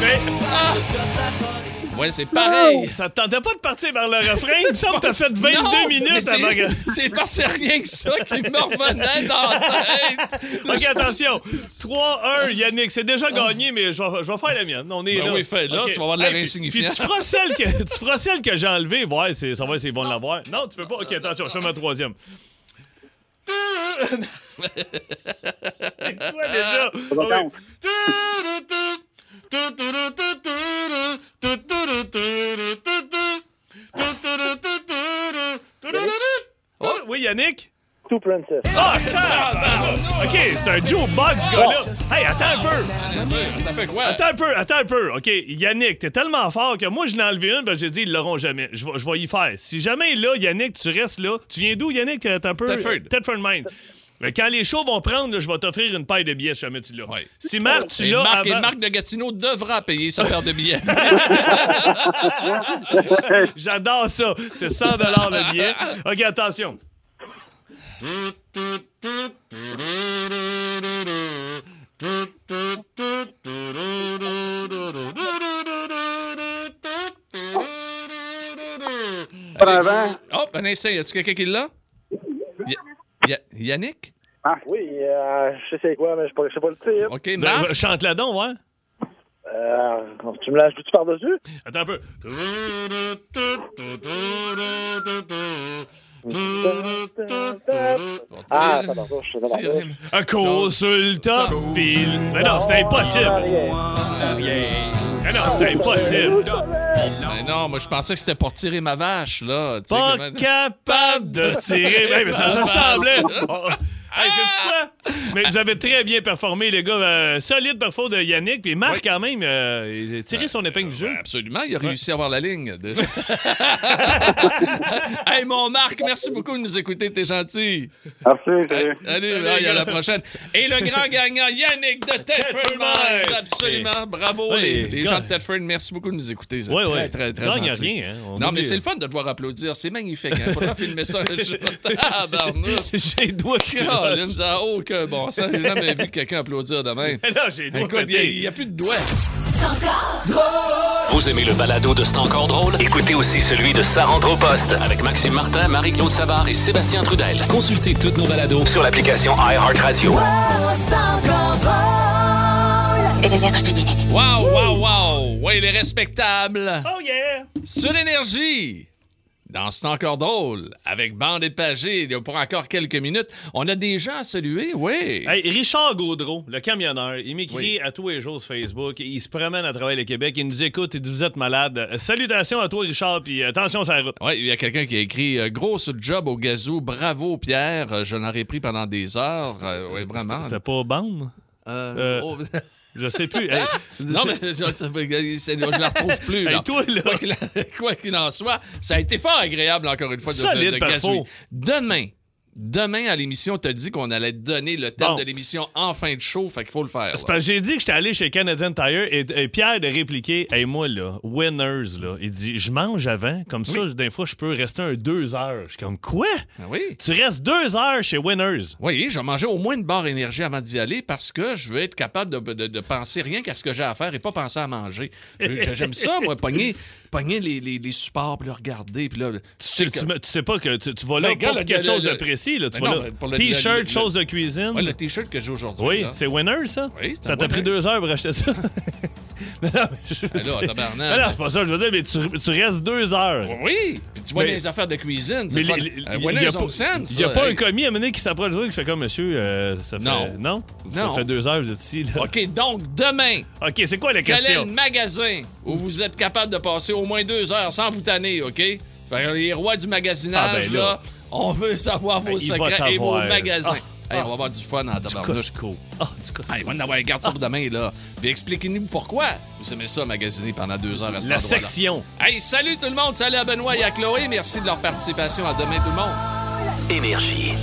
S3: Mais
S2: Ouais, c'est pareil.
S3: ça te tentait pas de partir vers le refrain? Il me semble que t'as fait 22
S2: Non, mais
S3: minutes avant que...
S2: C'est parce que c'est rien que ça qui me revenait dans la tête.
S3: OK, attention. 3-1, Yannick. C'est déjà gagné, mais je vais, je vais faire la mienne. On est
S2: Ben
S3: là.
S2: oui,
S3: OK.
S2: tu vas avoir de
S3: puis-
S2: insignifiant.
S3: Puis tu feras celle que, tu feras celle que j'ai enlevée. Ouais, ça va, c'est bon de l'avoir. Non, tu peux pas? OK, attention, je fais ma troisième. C'est quoi déjà? Oui. Oh, oui, Yannick?
S9: Two Princess.
S3: Ah! OK, c'est un Joe Bug, ce gars-là. Hey, attends un peu. Attends un peu, attends un peu. OK, Yannick, t'es tellement fort que moi, je n'ai enlevé une, parce que j'ai dit, ils l'auront jamais. Je vais, je vais y faire. Si jamais là, Yannick, tu restes là. Tu viens d'où, Yannick? Attends un peu.
S2: Thetford.
S3: Thetford Mine. Mais Quand les shows vont prendre, là, je vais t'offrir une paille de billets si jamais tu l'as.
S2: Ouais.
S3: Si Marc, tu l'as
S2: Marc, et
S3: avant...
S2: Marc de Gatineau devra payer sa paire de billets.
S3: J'adore ça. C'est 100 le billet. OK, attention.
S9: Pas un
S2: instant, y a-tu quelqu'un qui l'a? Y- Y- Yannick?
S9: Ah, oui, euh, je sais c'est quoi, mais je sais pas, je sais pas le titre.
S2: OK,
S3: Ben,
S2: Marc?
S3: chante la donc, ouais.
S9: Euh, tu me lâches tout par-dessus?
S3: Attends un peu.
S9: Ah, ça je sais pas.
S2: Tire-
S3: Un consultant fil. Mais non, c'est impossible. Mais non, c'est impossible.
S2: Ben non, moi je pensais que c'était pour tirer ma vache, là.
S3: Pas capable de tirer. Mais ça ressemblait. Hey, sais-tu quoi? Mais vous avez très bien performé, les gars. Euh, solide parfois de Yannick. Puis Marc, quand même, euh, il a tiré son épingle du jeu.
S2: Absolument, il a réussi à avoir la ligne. déjà. hey, mon Marc, merci beaucoup de nous écouter, t'es gentil.
S9: Merci, salut.
S2: Allez, bye, à la prochaine. Et le grand gagnant, Yannick de Tedford Mines. Absolument, bravo
S3: Oui,
S2: les, les
S3: gars.
S2: gens de Tedford, merci beaucoup de nous écouter. C'est
S3: Ouais,
S2: très,
S3: ouais.
S2: très, très,
S3: Gagne
S2: gentil.
S3: rien, hein. On
S2: Non,
S3: oublie.
S2: mais c'est le fun de devoir applaudir, c'est magnifique. Hein. Faudra filmer ça. Tabarnouche.
S3: J'ai doigts de
S2: Caroline, ça n'a aucun bon sens. J'ai jamais vu quelqu'un applaudir de même.
S3: Là, j'ai
S2: Écoute, il n'y a, plus de doigts.
S1: Vous aimez le balado de C'est encore drôle? Écoutez aussi celui de Sa rentre au poste avec Maxime Martin, Marie-Claude Savard et Sébastien Trudel. Consultez toutes nos balados sur l'application iHeartRadio.
S5: Énergie.
S2: Wow, wow, wow. Oui, il est respectable.
S3: Oh yeah!
S2: Sur Énergie. Dans C'est encore drôle, avec Bande et Pagé, il y a pour encore quelques minutes. On a des gens à saluer, oui.
S3: Hey, Richard Gaudreau, le camionneur, il m'écrit
S2: Oui.
S3: à tous les jours sur Facebook. Il se promène à travers le Québec. Il nous écoute. Il dit Vous êtes malade. Euh, Salutations à toi, Richard. Puis attention sur la route.
S2: Oui, il y a quelqu'un qui a écrit euh, Grosse job au gazou, bravo Pierre, Euh, je l'aurais pris pendant des heures. Euh, oui, vraiment.
S3: C'était pas bande?
S2: Euh,
S3: Euh,
S2: oh,
S3: Je sais plus. Hey,
S2: non, mais je, je la retrouve plus. là.
S3: Hey, toi, là.
S2: Quoi qu'il en- soit, ça a été fort agréable, encore une fois, de,
S3: Solide
S2: de, de. Demain, demain à l'émission, t'as dit qu'on allait te donner le thème
S3: Bon.
S2: de l'émission en fin de show, fait qu'il faut le faire.
S3: C'est parce que j'ai dit que j'étais allé chez Canadian Tire et, et Pierre de répliquer Hey, moi, là, Winners, là, il dit Je mange avant, comme ça, des fois, je peux rester un deux heures. Je suis comme Quoi?
S2: Ah Oui.
S3: Tu restes deux heures chez Winners
S2: Oui, je vais manger au moins une barre énergie avant d'y aller parce que je veux être capable de, de- de penser rien qu'à ce que j'ai à faire et pas penser à manger. J'aime ça, moi, pogner, pogner les, les, les supports, puis le regarder, puis là...
S3: tu sais,
S2: que-
S3: tu, me- tu sais pas que tu, tu vas là
S2: Ben, regarde,
S3: pour
S2: le-
S3: quelque
S2: le-
S3: chose
S2: le-
S3: de précis. Là, tu
S2: Ben
S3: vas
S2: non,
S3: là.
S2: pour le-
S3: T-shirt,
S2: le- le-
S3: choses de cuisine.
S2: Ouais, le t-shirt que j'ai aujourd'hui.
S3: oui,
S2: là.
S3: c'est Winners, ça?
S2: Oui, c'est
S3: Ça t'a pris deux heures pour acheter ça Non, non, mais je-
S2: là, tabarnak.
S3: Non, non, c'est pas ça, je veux dire, mais tu, tu restes deux heures.
S2: Oui, puis tu vois
S3: Mais-
S2: des affaires de cuisine.
S3: Mais les-
S2: pas-
S3: les- il n'y a, pas- il y a pas un commis à un moment donné qui s'approche de toi qui fait comme monsieur, euh, ça fait.
S2: Non.
S3: Non? Ça
S2: Non.
S3: fait deux heures que vous êtes ici. Là.
S2: OK, donc, demain,
S3: OK, c'est quoi la
S2: quel est
S3: question?
S2: le magasin où vous êtes capable de passer au moins deux heures sans vous tanner, OK? Fait que les rois du magasinage,
S3: Ah, ben là.
S2: là, on veut savoir vos
S3: Ben, il va
S2: secrets et vos
S3: t'avoir.
S2: magasins.
S3: Ah.
S2: Hey, on va avoir du fun en
S3: Du
S2: tabarnouche.
S3: Costco. Ah, du Costco.
S2: Hey, on va en avoir garde ça pour demain, là. Puis expliquez-nous pourquoi vous aimez ça, magasiner pendant deux heures à cet
S3: La section.
S2: Hey, salut tout le monde. Salut à Benoît et à Chloé. Merci de leur participation. À demain, tout le monde.
S1: Énergie.